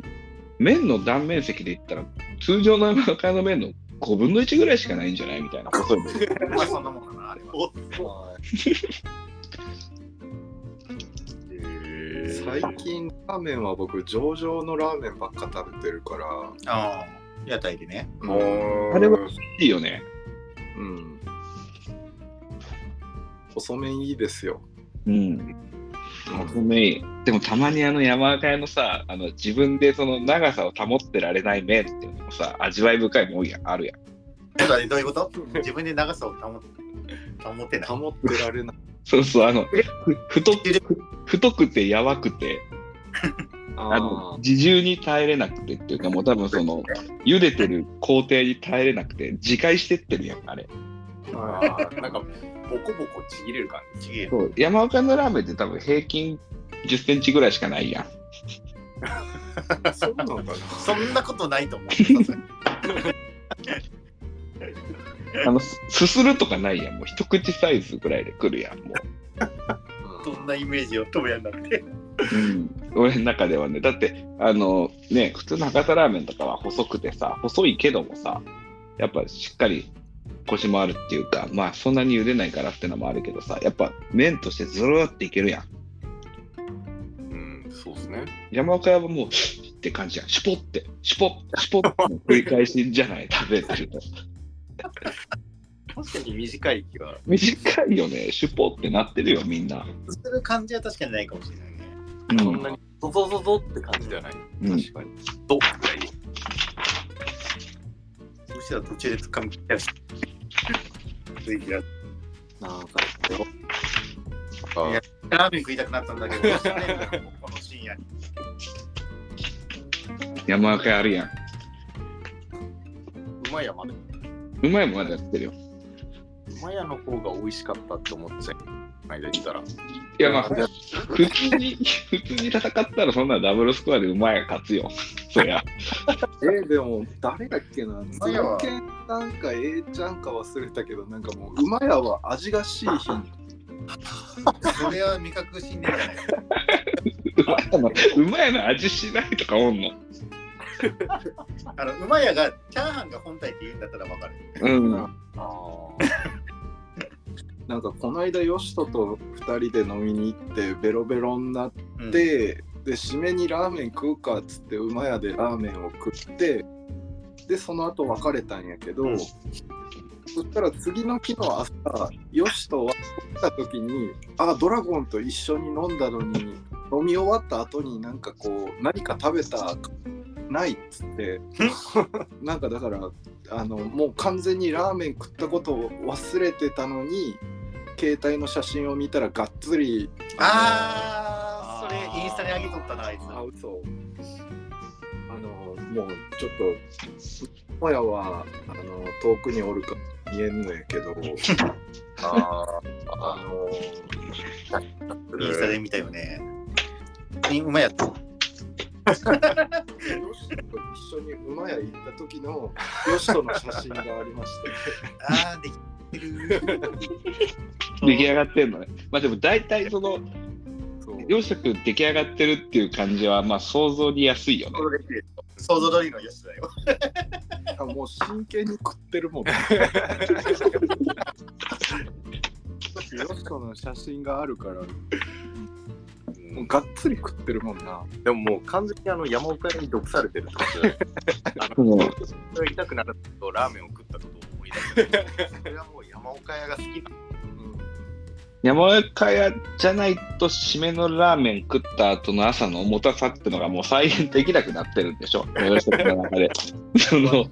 麺の断面積で言ったら、通常の山岡屋の麺の5分の1ぐらいしかないんじゃないみたいな細いあそんなもんかな、あれは。お最近ラーメンは僕上々のラーメンばっか食べてるから、ああ、屋台でね。うんあれはいいよね。うん、細麺いいですよ。うん。細麺いいでもたまにあの山岡屋のさ、あの自分でその長さを保ってられない麺っていうのもさ、味わい深いもんやあるやん。どういうこと？自分で長さを保って保ってない。保ってられない。そうそう、あの、ふ太く太くてやわくて、あ あの自重に耐えれなくてっていうか、もう多分その、茹でてる工程に耐えれなくて、自戒してってるやん、あれ。あーなんか、ボコボコちぎれる感じ。そう山岡のラーメンって多分平均10センチぐらいしかないやん。あ、そうなのかな。そんなことないと思う。あの、すすするとかないやん。もう一口サイズぐらいで来るやん、もそんなイメージを飛ぶやんだって。う。うん。俺の中ではね、だって、あの、ね、普通の博多ラーメンとかは細くてさ、細いけどもさ、やっぱしっかりコシもあるっていうか、まあそんなに茹でないからってのもあるけどさ、やっぱ麺としてずるーっていけるやん。うん、そうですね。山岡屋はもう、って感じやん。シュポって、シュポッ、シュポッの繰り返しじゃない、食べてると。確かに短い気は。短いよね、シュポってなってるよ、みんな。する感じは確かにないかもしれないね。うんそんなにゾゾゾゾって感じではない？うん確かに。ドッぐらい。むしろ途中で掴み切ったりして。ついてやなんかあいやラーメン食いたくなったんだけど、この深夜に。山岡屋あるやん。うまいやまで。うまいもんまだやってるよ。うまやの方が美味しかったって思っちゃう。間言ったら。いや、まあ、普通に、普通に戦ったらそんなダブルスコアでうまいが勝つよ。そりゃ。えーでも誰だっけな？まやはズルケンなんか A ちゃんか忘れたけどなんかもう馬屋は味がしい品それは味覚信念じゃない。うまいの、味しないとかおんの？あの、馬屋がチャーハンが本体って言うんだったらわかる。うん。あなんかこの間ヨシトと2人で飲みに行ってベロベロになっうん、て、で締めにラーメン食うかっつって馬屋でラーメンを食ってでその後別れたんやけど、うん。そしたら次の日の朝ヨシトは来た時にあドラゴンと一緒に飲んだのに飲み終わった後になんかこう何か食べたないっつって なんかだからあのもう完全にラーメン食ったことを忘れてたのに携帯の写真を見たらがっつりあー、それインスタに上げとったな、あいつ。あ嘘あのもうちょっともやはあの遠くにおるか見えんのやけど ああのインスタで見たよね。馬屋と。ヨシと一緒に馬屋行った時のヨシとの写真がありまして あー、できてる。出来上がってんのね。まあでも大体その、そう。洋食出来上がってるっていう感じは、まあ想像に安いよね。想像通りのよしだよ。あもう真剣に食ってるもんね。ヨシとの写真があるから。もうがっつり食ってるもんな。でももう完全にあの山岡屋に毒されてるってことで、あそのの、それ痛くなるとラーメンを食ったことを思い出す。それはもう山岡屋が好きな山岡屋じゃないと締めのラーメン食った後の朝の重たさってのがもう再現できなくなってるんでしょ。洋食の中で。その、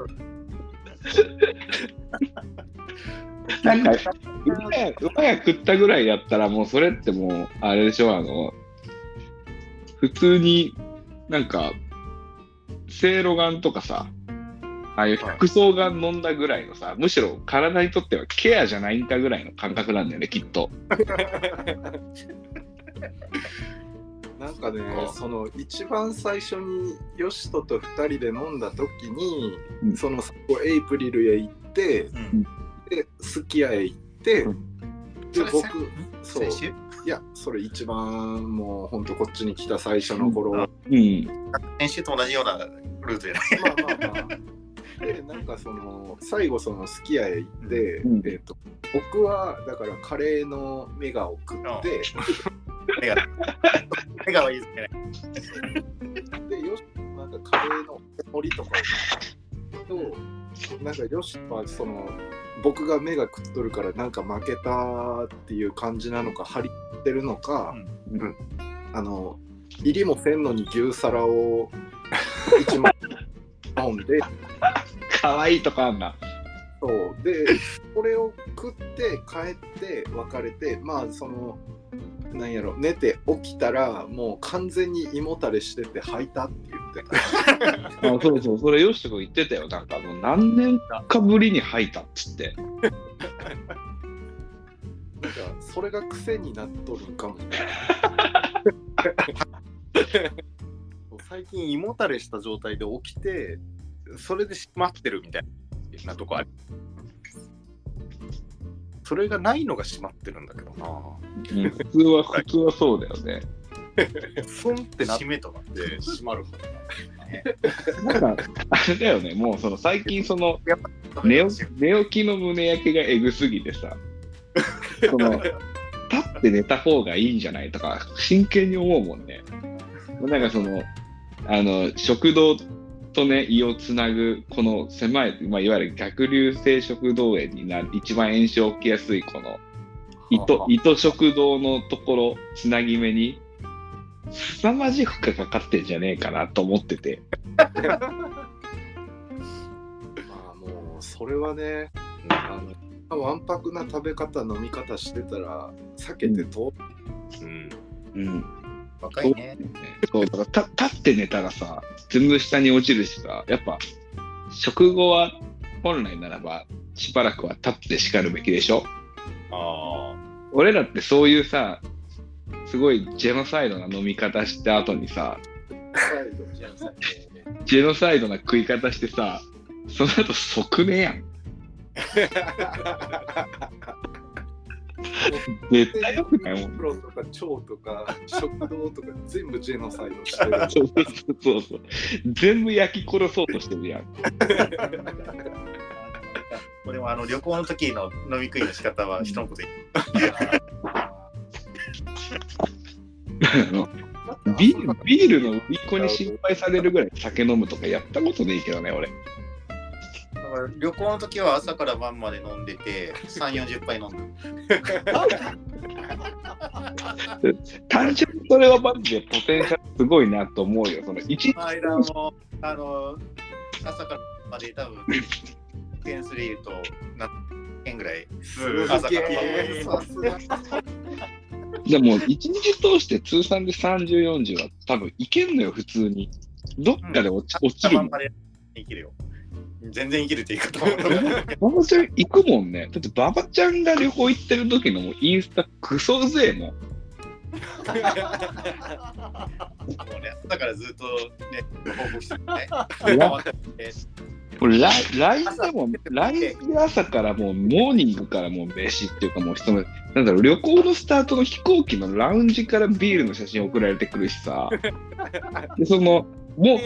なんか、うまや、や食ったぐらいやったらもうそれってもう、あれでしょ、あの、普通になんか、せいろがんとかさ、ああいう百草がん飲んだぐらいのさ、むしろ体にとってはケアじゃないんだぐらいの感覚なんだよね、きっと。なんかねあその一番最初にヨシトと2人で飲んだ時に、うんそのエイプリルへ行ってうん。でスキヤへ行って、うで僕そそういやそれ一番もうほんとこっちに来た最初の頃、うん。先週と同じようなルートじゃない？まあまあまあ。で、なんかその、最後そのすき家へ行って、うん。えっ、と、僕はだからカレーのメガを食って、目が、目がはいいですね。で、よし、なんかカレーの森とかを。と、なんかよしはその、僕が目が食っとるからなんか負けたっていう感じなのか張ってるのか、うん。うん。あの入りもせんのに牛皿を一枚 飲んでかわいいとこあんな。そうでこれを食って帰って別れてまあそのなんやろ寝て起きたらもう完全に胃もたれしてて吐いたって言ってた あそうそう、それよしとこ言ってたよ。なんかあの何年かぶりに吐いたっつって。なんかそれが癖になっとるんかも 最近胃もたれした状態で起きてそれで閉まってるみたいなとこあるそれがないのが閉まってるんだけどなうん普通は、普通はそうだよね。スンってなっ締めとか。て閉まるなんか、あれだよね、もうその最近その寝起き寝起きの胸焼けがえぐすぎてさ、その立って寝た方がいいんじゃないとか、真剣に思うもんね。なんかその、あの、食道とね、胃をつなぐ、この狭い、まあ、いわゆる逆流性食道炎になる、一番炎症起きやすい、この、胃と胃と食道のところ、つなぎ目に、凄まじい負荷かかってんじゃねえかなと思ってて。まあもうそれはねあのわんぱくな食べ方飲み方してたら避けて通うんうん。若いね。そう、だからた立って寝たらさ、全部下に落ちるしさ、やっぱ、食後は本来ならば、しばらくは立って叱るべきでしょ？あ俺らってそういうさ、すごいジェノサイドな飲み方した後にさ、ジェノサイドな食い方してさ、その後即寝やん。絶対よくないもん。プロとか腸とか食道とか全部ジェノサイドしてるそう そうそう。全部焼き殺そうとしてるやん。これもあの旅行の時の飲み食いの仕方は人のこと言 ビールビールの売り子に心配されるぐらい酒飲むとかやったことねえけどね、俺。だから旅行の時は朝から晩まで飲んでて、3、40杯飲んで。単純にそれはマジでポテンシャルすごいなと思うよ。その一この間も、あの、朝から晩まで多分、件数で言うと、何件ぐらい、朝から晩まで。でも一日通して通算で30、40は多分いけんのよ、普通に。どっかで落ち,、落ちるもん。晩まで生きるよ。全然生きるって言い方も。馬場ちゃん行くもんね。だって馬場ちゃんが旅行行ってる時のもうインスタクソうぜえもん。もうね、だからずっとね、報告してるね。LINE でも、LINE で朝からもうモーニングからもう飯っていうかもうその、なんだろう、旅行のスタートの飛行機のラウンジからビールの写真送られてくるしさ、でその、もう、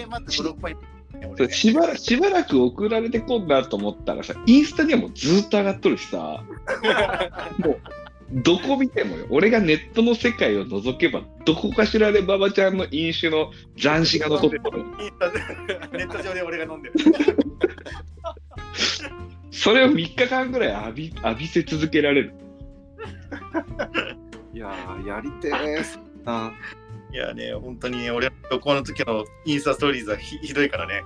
で、まず5、6杯、ね、そう俺ねしばらしばらく送られてこんなと思ったらさ、インスタにはもうずっと上がっとるしさ、もう、どこ見てもよ、俺がネットの世界を覗けば、どこかしらで馬場ちゃんの飲酒の残死が残ってる。インスタでネット上で俺が飲んでる。それを3日間ぐらい浴び浴びせ続けられる。いやーやりてーすないやね、本当にね、俺、旅行の時のインスタストーリーズはひひどいからね。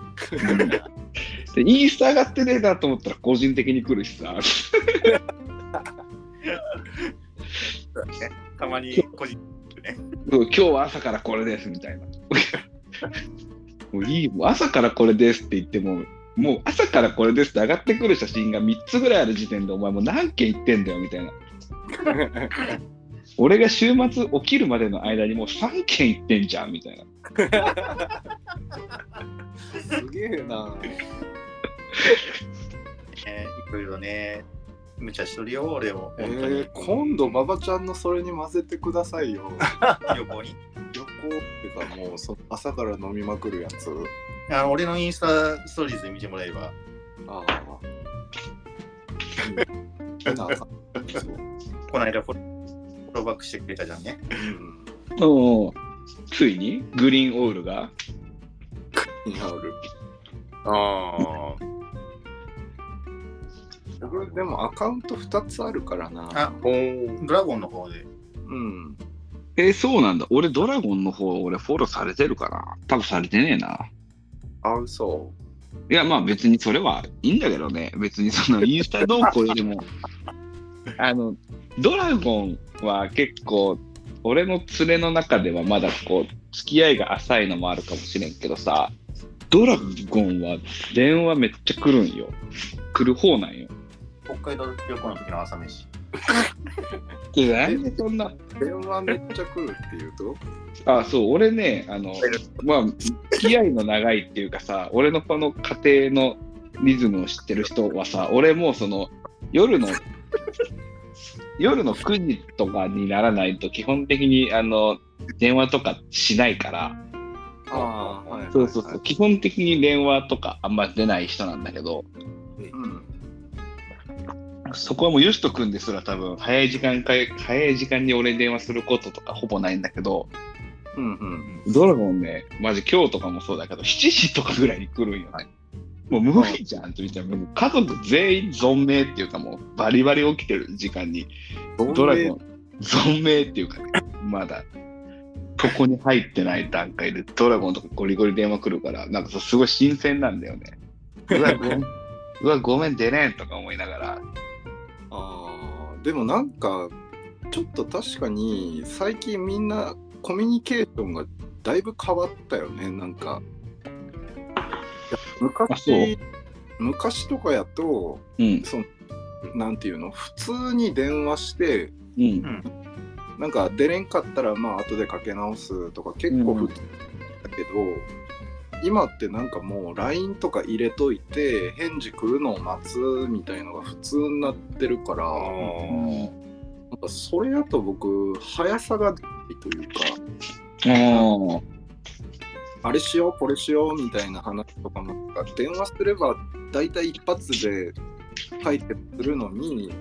でインスタ上がってねえなと思ったら個人的に来るしさ。たまに個人そう今日は朝からこれですみたいな。もういい、もう朝からこれですって言っても、もう朝からこれですって上がってくる写真が3つぐらいある時点で、お前もう何件行ってんだよみたいな。俺が週末起きるまでの間にもう3件行ってんじゃんみたいな。すげえなね、いろいろね、無茶しとるよ、俺を。えー、今度馬場ちゃんのそれに混ぜてくださいよ 旅行に。旅行ってかもうその朝から飲みまくるやつあの俺のインスタストーリーズで見てもらえば、ああ。この間フォロフォローバックしてくれたじゃんね。うんおうついに？グリーンオールが？なる。ああ。僕でもアカウント2つあるからな。あ、ドラゴンの方で。うん。えーそうなんだ。俺ドラゴンの方、俺フォローされてるかな？多分されてねえな。あ、嘘。いや、まあ別にそれはいいんだけどね。別にそのインスタ動向よりも、あの、ドラゴンは結構、俺の連れの中ではまだこう、付き合いが浅いのもあるかもしれんけどさ、ドラゴンは電話めっちゃ来るんよ。来る方なんよ。北海道旅行の時の朝飯。でなんでそんな、電話めっちゃ来るっていうと？あ、そう、俺ね、あの、まあ、付き合いの長いっていうかさ、俺のこの家庭のリズムを知ってる人はさ、俺もうその、夜の、夜の9時とかにならないと基本的にあの、電話とかしないから、ああ、はい。そうそうそう、基本的に電話とかあんま出ない人なんだけど、うん。そこはもうよしとくんですら多分早い時間かい、早い時間に俺に電話することとかほぼないんだけど、うんうん。ドラゴンね、マジ今日とかもそうだけど、7時とかぐらいに来るんよね。もう無理じゃんって言ったら、家族全員存命っていうかもうバリバリ起きてる時間に、ドラゴン存命っていうかね、まだ、ここに入ってない段階でドラゴンとかゴリゴリ電話来るから、なんかすごい新鮮なんだよね。うわ、ごめん、うわごめん出れんとか思いながら。ああ、でもなんか、ちょっと確かに最近みんなコミュニケーションがだいぶ変わったよね、なんか。昔、昔とかやと、うん、そのなんていうの、普通に電話して、うん、なんか出れんかったらまあ後でかけ直すとか結構普通だけど、今ってなんかもう LINE とか入れといて返事来るのを待つみたいのが普通になってるから、あなんかそれやと僕速さがないというかあれしようこれしようみたいな話とかも電話すれば大体一発で解決するのに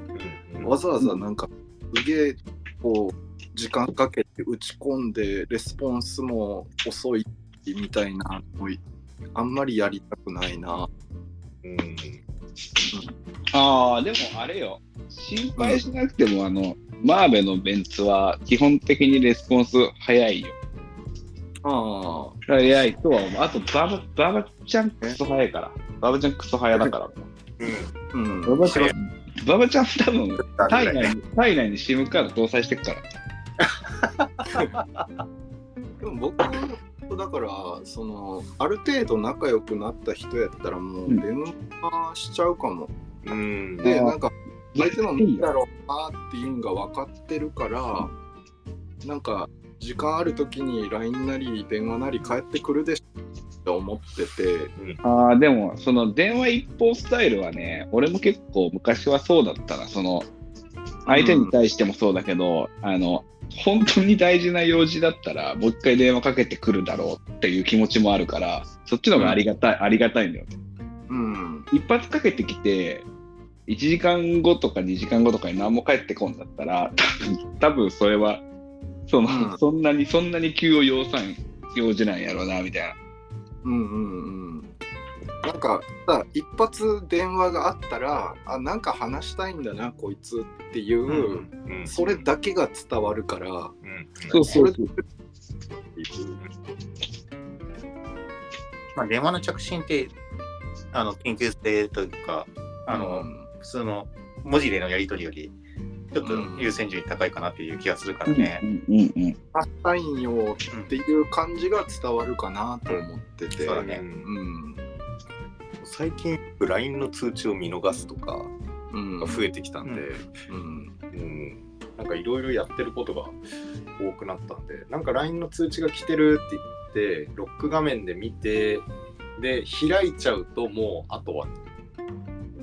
わざわざなんかすげえこう時間かけて打ち込んでレスポンスも遅いみたいなのあんまりやりたくないな。うんああ、でもあれよ、心配しなくても、あの、マーベのベンツは基本的にレスポンス早いよ。あ早いとは思う。あと、ババ、ババちゃんクソ早いから。ババちゃんクソ早だから。あ、うん。ババちゃん、ババちゃん多分、うん。体内に、体内に SIM カード搭載してるから。でも僕だからそのある程度仲良くなった人やったらもう電話しちゃうかも。うんで、なんか相手の見だろうなっていうのが分かってるから、なんか時間ある時に LINE なり電話なり返ってくるでしょって思ってて、ああ、でも、その電話一方スタイルはね、俺も結構昔はそうだったな。その、相手に対してもそうだけど、あの、本当に大事な用事だったら、もう一回電話かけてくるだろうっていう気持ちもあるから、そっちの方がありがたい、ありがたいんだよね。うん、一発かけてきて、1時間後とか2時間後とかに何も返ってこんだったら、多分、多分それは、その、うんそんなに、そんなに急を要さん、用事なんやろうな、みたいな。うんうんうん。なんかさ一発電話があったらあなんか話したいんだなこいつっていう、うんそれだけが伝わるからうんそうそうそう。まあ、電話の着信って、あの、緊急性というか、あの、普通の文字でのやり取りより、ちょっと優先順位高いかなっていう気がするからね。うんうんうん。話したいんよっていう感じが伝わるかなと思ってて、そうだね。うん。最近 LINE の通知を見逃すとかうんが増えてきたんで、うん。うん。なんかいろいろやってることが多くなったんで。なんか LINE の通知が来てるって言ってロック画面で見てで開いちゃうともうあとは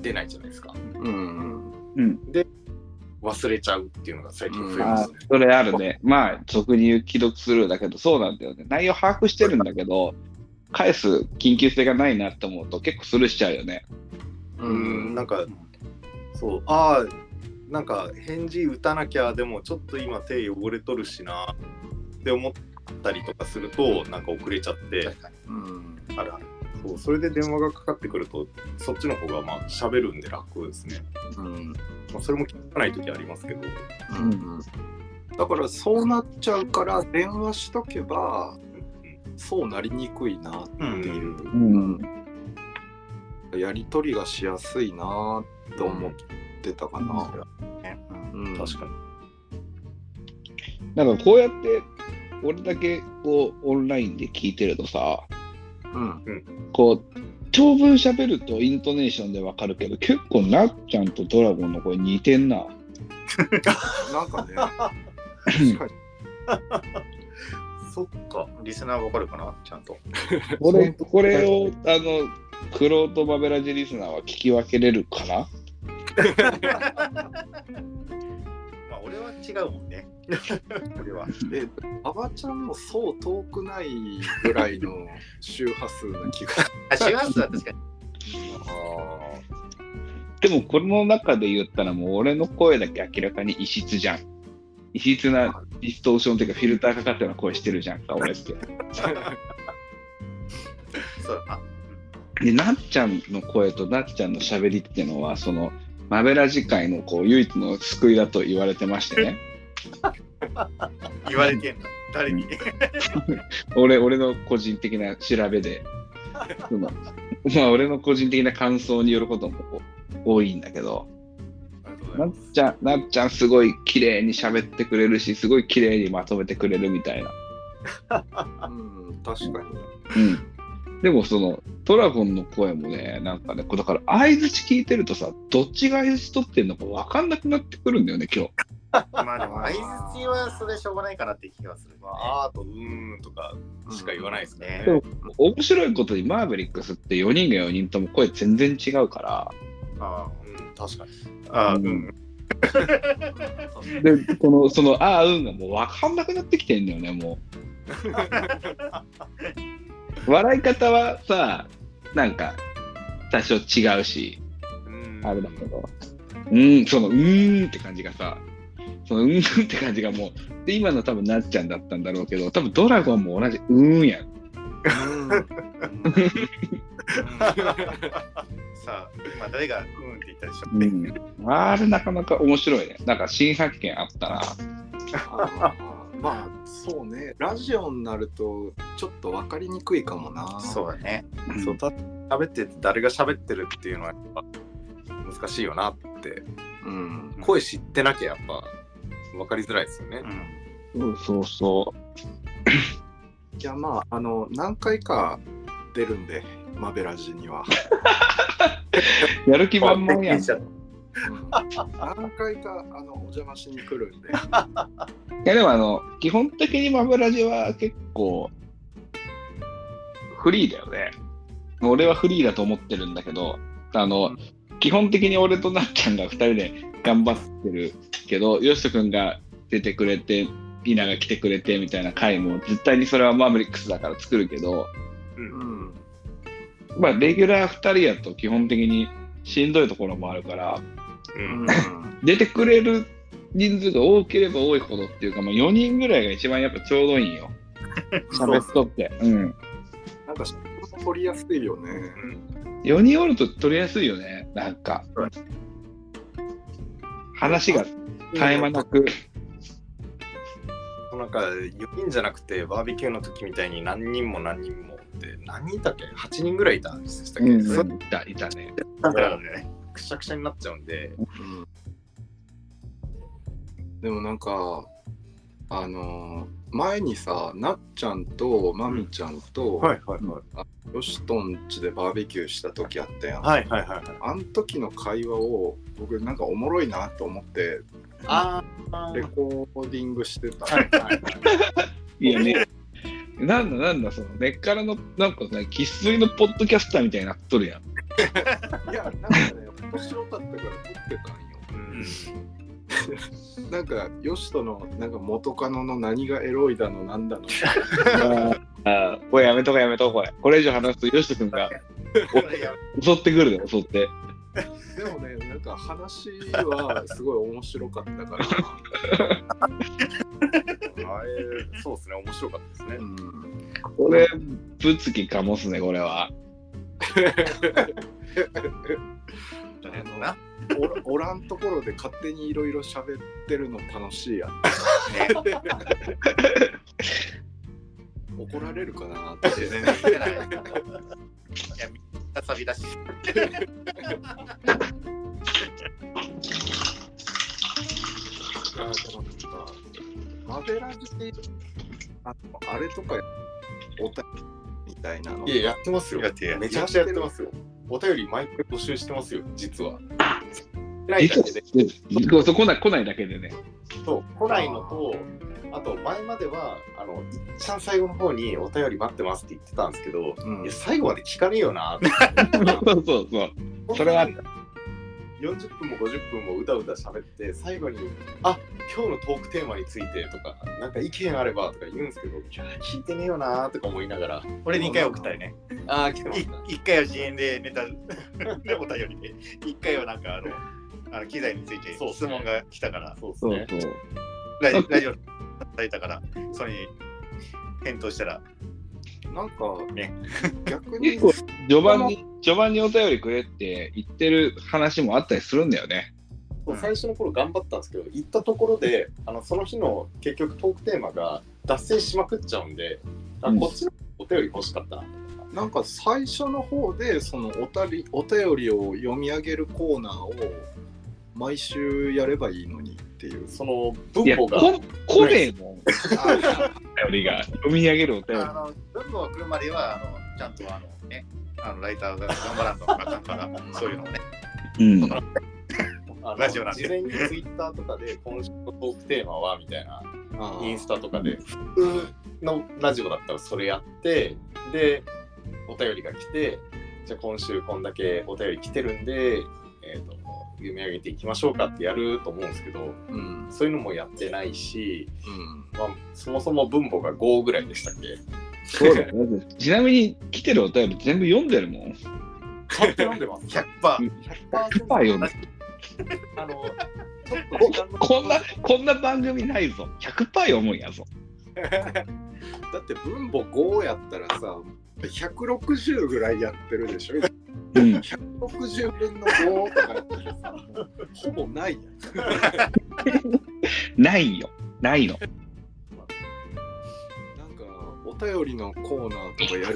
出ないじゃないですか。うん忘れちゃうっていうのが最近増えあますね。それあるね。まあ、俗に言う既読スルーだけど、そうなんだよね。内容把握してるんだけど、返す緊急性がないなって思うと結構スルーしちゃうよね。ううん、んなんか、そう、ああ、なんか返事打たなきゃ、でもちょっと今手汚れとるしなって思ったりとかすると、なんか遅れちゃって、うんあるある。そう、それで電話がかかってくると、そっちの方がまあ喋るんで楽ですね。うんまあ、それも聞かない時ありますけど。うんだからそうなっちゃうから電話しとけばそうなりにくいなっていう、うん。やり取りがしやすいなと思ってたかな。うん確かに。なんかこうやって、俺だけこうオンラインで聞いてるとさ、うんこう、長文喋るとイントネーションでわかるけど、結構なっちゃんとドラゴンの声似てんな。なんかね確かに そっか。リスナーわかるかなちゃんと。これ、これを、あの、クロートバベラジリスナーは聞き分けれるかな？まあ俺は違うもんね。俺は。え馬場ちゃんもそう遠くないぐらいの周波数な気があ、周波数は確かに。あでも、この中で言ったらもう俺の声だけ明らかに異質じゃん。異質なディストーションっていうかフィルターかかったような声してるじゃんか、俺って。そう。で、なっちゃんの声となっちゃんの喋りっていうのは、その、マベラ次回のこう唯一の救いだと言われてましてね。言われてんだ。誰に？俺、俺の個人的な調べで。まあ、俺の個人的な感想によることも多いんだけど、ないっ。ちゃん、なっちゃんすごい綺麗に喋ってくれるし、すごい綺麗にまとめてくれるみたいな。うん確かにうん。でもその、ドラゴンの声もね、なんかね、だから相づち聞いてるとさ、どっちが相づち取ってんのか分かんなくなってくるんだよね、今日。まあでも、相づちはそれしょうがないかなって気がする、まあ、あーとうーんとかしか言わないですね。でも面白いことにマーベリックスって4人が4人とも声全然違うから、あうん、確かに。あ、ああ、ううんん。で、この、その、ああ、うんがもう分かんなくなってきてんだよね、もう。笑い方はさ、なんか、多少違うし、うんあれだけど、うん、その、うーんって感じがさ、その、うんって感じがもう、で、今の多分なっちゃんだったんだろうけど、多分ドラゴンも同じ、うーんやん。さあ、今誰がうんって言ったでしょ。うん。あれなかなか面白いね。なんか新発見あったな。まあそうねラジオになるとちょっと分かりにくいかもなそうだね。そう、た喋ってて誰が喋ってるっていうのはやっぱ難しいよなって。うん声知ってなきゃやっぱ分かりづらいですよねう。ん。そうそうそいやまああの何回か出るんでマベラジには、う。やる気満々やん。何回かあのお邪魔しに来るん。でいやでもあの、基本的にマブラジは結構、フリーだよね。俺はフリーだと思ってるん。だけど、あの、基本的に俺となっちゃん。が2人で頑張ってるけど、よしとくん。が出てくれて、ピーナが来てくれてみたいな回も絶対にそれはマーベリックスだから作るけど、うん。まあレギュラー2人やと基本的にしん。どいところもあるから、出てくれる人数が多ければ多いほどっていうか、まあ、4人ぐらいが一番やっぱちょうどいいんよ。喋っとって。うん。なんか取りやすいよね4人おると取りやすいよね。なんか。話が絶え間なく。なんか4人じゃなくてバーベキューの時みたいに何人も何人もって何人いたっけ ?8 人ぐらいいたんでしたっけ、うん、いた、いたね。た。だよね。くしゃくしゃになっちゃうんで、うんでもなんかあのー前にさなっちゃんとまみちゃんと、はいはいはい。よしとんちでバーベキューした時あったやん、はいはいはいはい。あん時の会話を僕なんかおもろいなと思ってああレコーディングしてた、はいはいはい。いやね。なんだなんだ、その根っからの、なんかね、生粋のポッドキャスターみたいになっとるやん。いやなんかね面白かったから撮ってたんよ なんかよしとのなんか元カノの何がエロいだのなんだの あーこれやめとこうやめとこうこれ。これ以上話すと、よしとくんが 襲ってくるで、襲って。でもね、なんか話はすごい面白かったから、あれ、そうですね、面白かったですねう。ん、これ、物議かもすね、これは。あのおらおらんところで勝手にいろいろ喋ってるの楽しいやん。怒られるかな？って。全然言ってない。いや、みんなサビだし。マベラジであのあれとかおたみたいなのいや、やってますよ。めちゃくちゃやってますよ。お便り毎回募集してますよ、実は。ないだけで、そう来ない来ないだけでね。そう、来ないのと、あと前までは、あの、いっちゃん最後の方にお便り待ってますって言ってたんですけど、うんいや最後まで聞かねえよなって。そうそうそう。それは40分も50分もうだうだ喋って最後に「あ今日のトークテーマについて」とか「なんか意見あれば」とか言うんですけど「いや聞いてねえよな」とか思いながら。俺2回送ったよね。「ああ来てますい一回は自演でネタでお便りで、一回はなんかあの、あの機材についてそう質問が来たから、そうですそうねそう。ラジラジオされたから、それに返答したら、なんかね。逆に。結構序盤に、序盤にお便りくれって言ってる話もあったりするんだよね。最初の頃頑張ったんですけど行ったところであのその日の結局トークテーマが脱線しまくっちゃうんでこっちのお便り欲しかったな。なんか最初の方でそのおたりお便りを読み上げるコーナーを毎週やればいいのにっていう。その文法がこ来ねえもん。お便りが。読み上げるお便りあ。の文法が来るまでは、あのちゃんとあの、ね、あのライターが頑張らんとあかんから、そういうのをね、うん。ラジオなんで事前にツイッターとかで今週のトークテーマはみたいなインスタとかで普通のラジオだったらそれやってでお便りが来てじゃあ今週こんだけお便り来てるんで、えー、と読み上げていきましょうかってやると思うんですけどうんそういうのもやってないし、うんまあ、そもそも分母が5ぐらいでしたっけ？そうだよ。ちなみに来てるお便り全部読んでるもん。ちゃんと読んでます100%。100%読んでる。あのちょっと時間のここんな、こんな番組ないぞ。100%読むんやぞ。だって分母5やったらさ160ぐらいやってるでしょ？うん。160分の5とかやったらさほぼないやん ないよ。ないの。なんかお便りのコーナーとかやる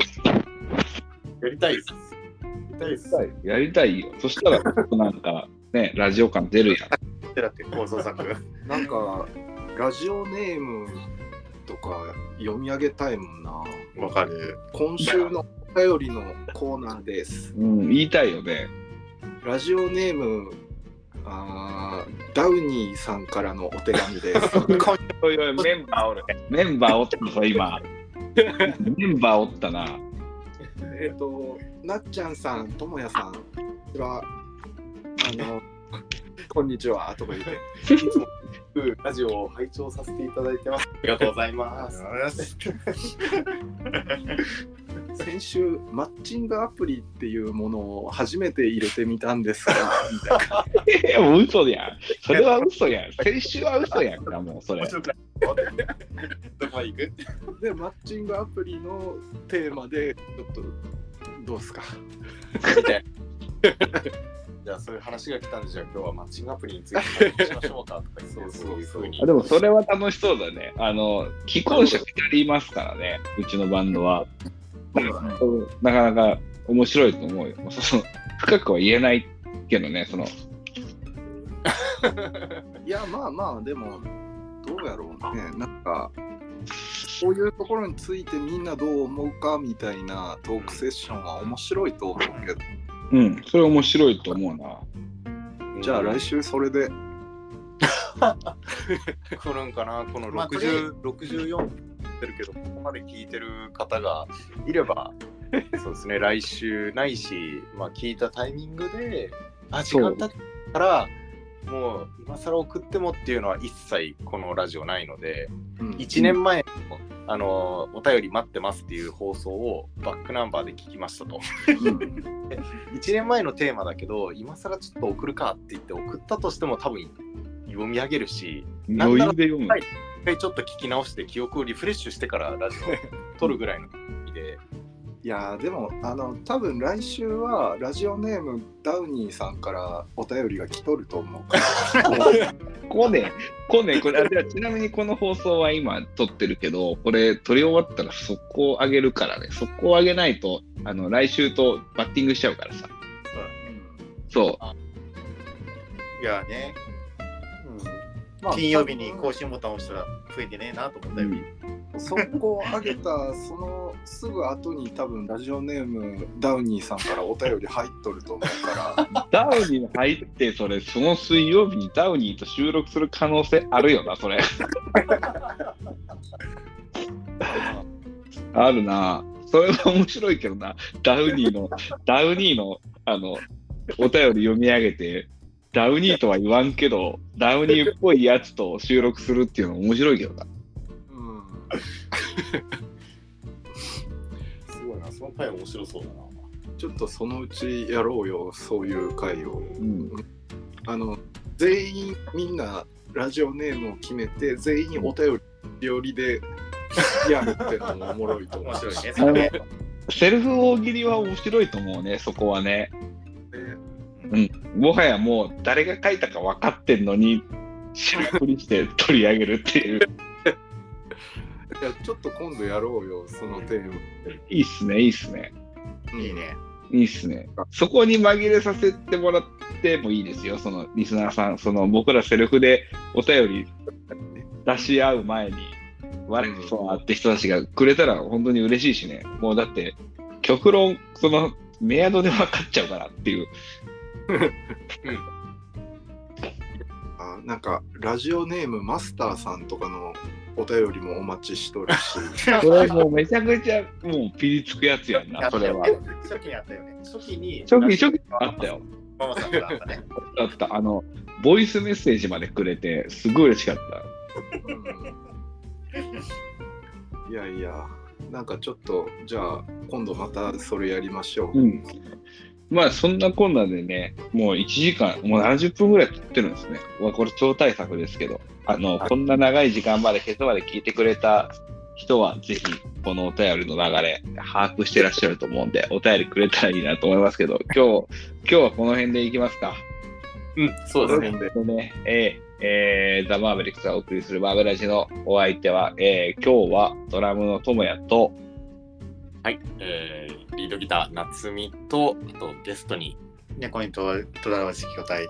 やりたい？ですやりたいやりたいよ。そしたら、なんか、ね、ラジオ感出るやん。だって放送作。なんかラジオネームとか読み上げたいもんなわかる。今週のお便りのコーナーですうん、言いたいよね。ラジオネームあーダウニーさんからのお手紙ですおいおい、メンバーおる。メンバーおったぞ、今。メンバーおったな。えっとなっちゃんさんともやさんこんにちはあのこんにちはとか言っていつもラジオを拝聴させていただいてます。ありがとうございます。先週マッチングアプリっていうものを初めて入れてみたんですがみたいないや、もう嘘やん。それは嘘やん。先週は嘘やんか、もうそれどこ行く？でマッチングアプリのテーマでちょっとどうですか？みたいなじゃあそういう話が来たんで、じゃあ今日はマッチングアプリについて話しましょうかとか言って、そうそうそういうふうに。あでもそれは楽しそうだね。あの、既婚者2人いますからね、うちのバンドは。うんなかなか面白いと思うよ。その深くは言えないけどね、その、いやまあまあでもどうやろうね。なんかこういうところについてみんなどう思うかみたいなトークセッションは面白いと思うけど。うん、それ面白いと思うな。じゃあ来週それで。来るんかなこのまあとりあえず。60、64ってるけど、ここまで聞いてる方がいれば、そうですね、来週ないし、まあ聞いたタイミングで、あ、時間経ったから、もう今更送ってもっていうのは一切このラジオないので、うん。1年前のあのお便り待ってますっていう放送をバックナンバーで聞きましたと。1年前のテーマだけど、今更ちょっと送るかって言って送ったとしても多分読み上げるし、なん余なら裕で読む。はい一回ちょっと聞き直して記憶をリフレッシュしてからラジオ撮るぐらいの意味で、いやーでもあの多分来週はラジオネームダウニーさんからお便りが来とると思うから こね、こね、これ、あじゃあちなみにこの放送は今撮ってるけど、これ撮り終わったら速攻上げるからね。速攻上げないと、あの、来週とバッティングしちゃうからさ。そう。いやね、まあ金曜日に更新ボタンを押したら増えてねえなと思ったより、速攻上げたそのすぐ後に多分ラジオネームダウニーさんからお便り入っとると思うから ダウニーに入って、それ、その水曜日にダウニーと収録する可能性あるよな、それ。あるな。それは面白いけどな。ダウニーの、ダウニーの、あの、お便り読み上げて、ダウニーとは言わんけど、ダウニーっぽいやつと収録するっていうの面白いけどな。うんすごいな、その回面白そうだな。ちょっとそのうちやろうよそういう回をうん。あの全員みんなラジオネームを決めて全員お便りよりでやるってのもおもろいと思う面白いね。セルフ大喜利は面白いと思うね、そこはね。ねもはやもう誰が書いたか分かってんのに、知らふりして取り上げるっていう。いやちょっと今度やろうよそのテーマいいっすね、いいっすね。いいね。いいっすね。そこに紛れさせてもらってもいいですよ、そのリスナーさん。その僕らセルフでお便り出し合う前に、我こそはって人たちがくれたら本当に嬉しいしね。もうだって、極論、そのメアドで分かっちゃうからっていう。あなんかラジオネームマスターさんとかのお便りもお待ちしとるし それもうめちゃくちゃもうピリつくやつやんな、それは。初期にあったよね。初期に、初期、初期あったよ。ママさんからあったね。あった。あの、ボイスメッセージまでくれて、すごい嬉しかった。いやいやなんかちょっとじゃあ今度またそれやりましょう、うん。まあ、そんなこんなでね、もう1時間、もう70分ぐらい撮ってるんですね。まあこれ超大作ですけど、あの、こんな長い時間まで、ケツまで聞いてくれた人は、ぜひ、このお便りの流れ、把握してらっしゃると思うんで、お便りくれたらいいなと思いますけど、今日、今日はこの辺でいきますか。うん、そうですね。とね、えーえーザ・マーベリックスがお送りするマーベラジのお相手は、えー今日はドラムのともやと、はい、えー、リードギター、夏美と、あとゲストに、ね、コイントは戸田実況隊、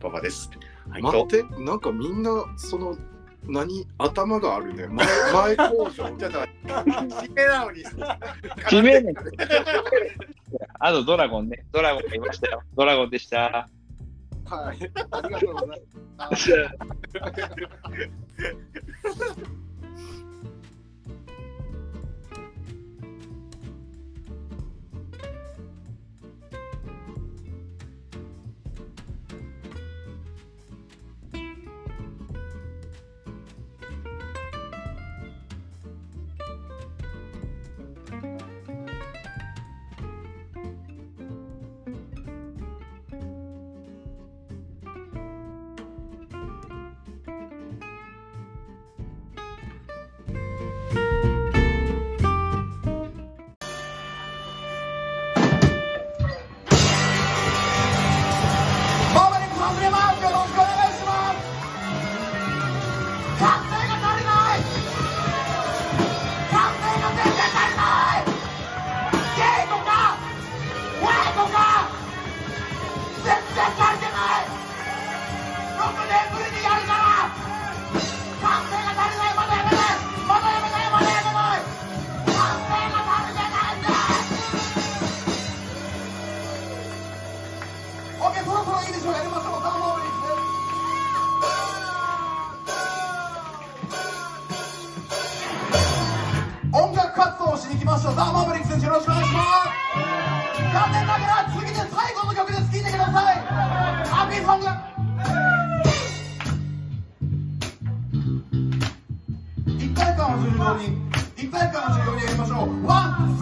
パパです。はい、待ってなんかみんなその何頭があるね前前工場 ちょっと待って、締めなのに。決めねあとドラゴンね、ドラゴンがいましたよ。ドラゴンでした。はいありがとうございます にいっぱい彼女4にやりましょう。ワンツー。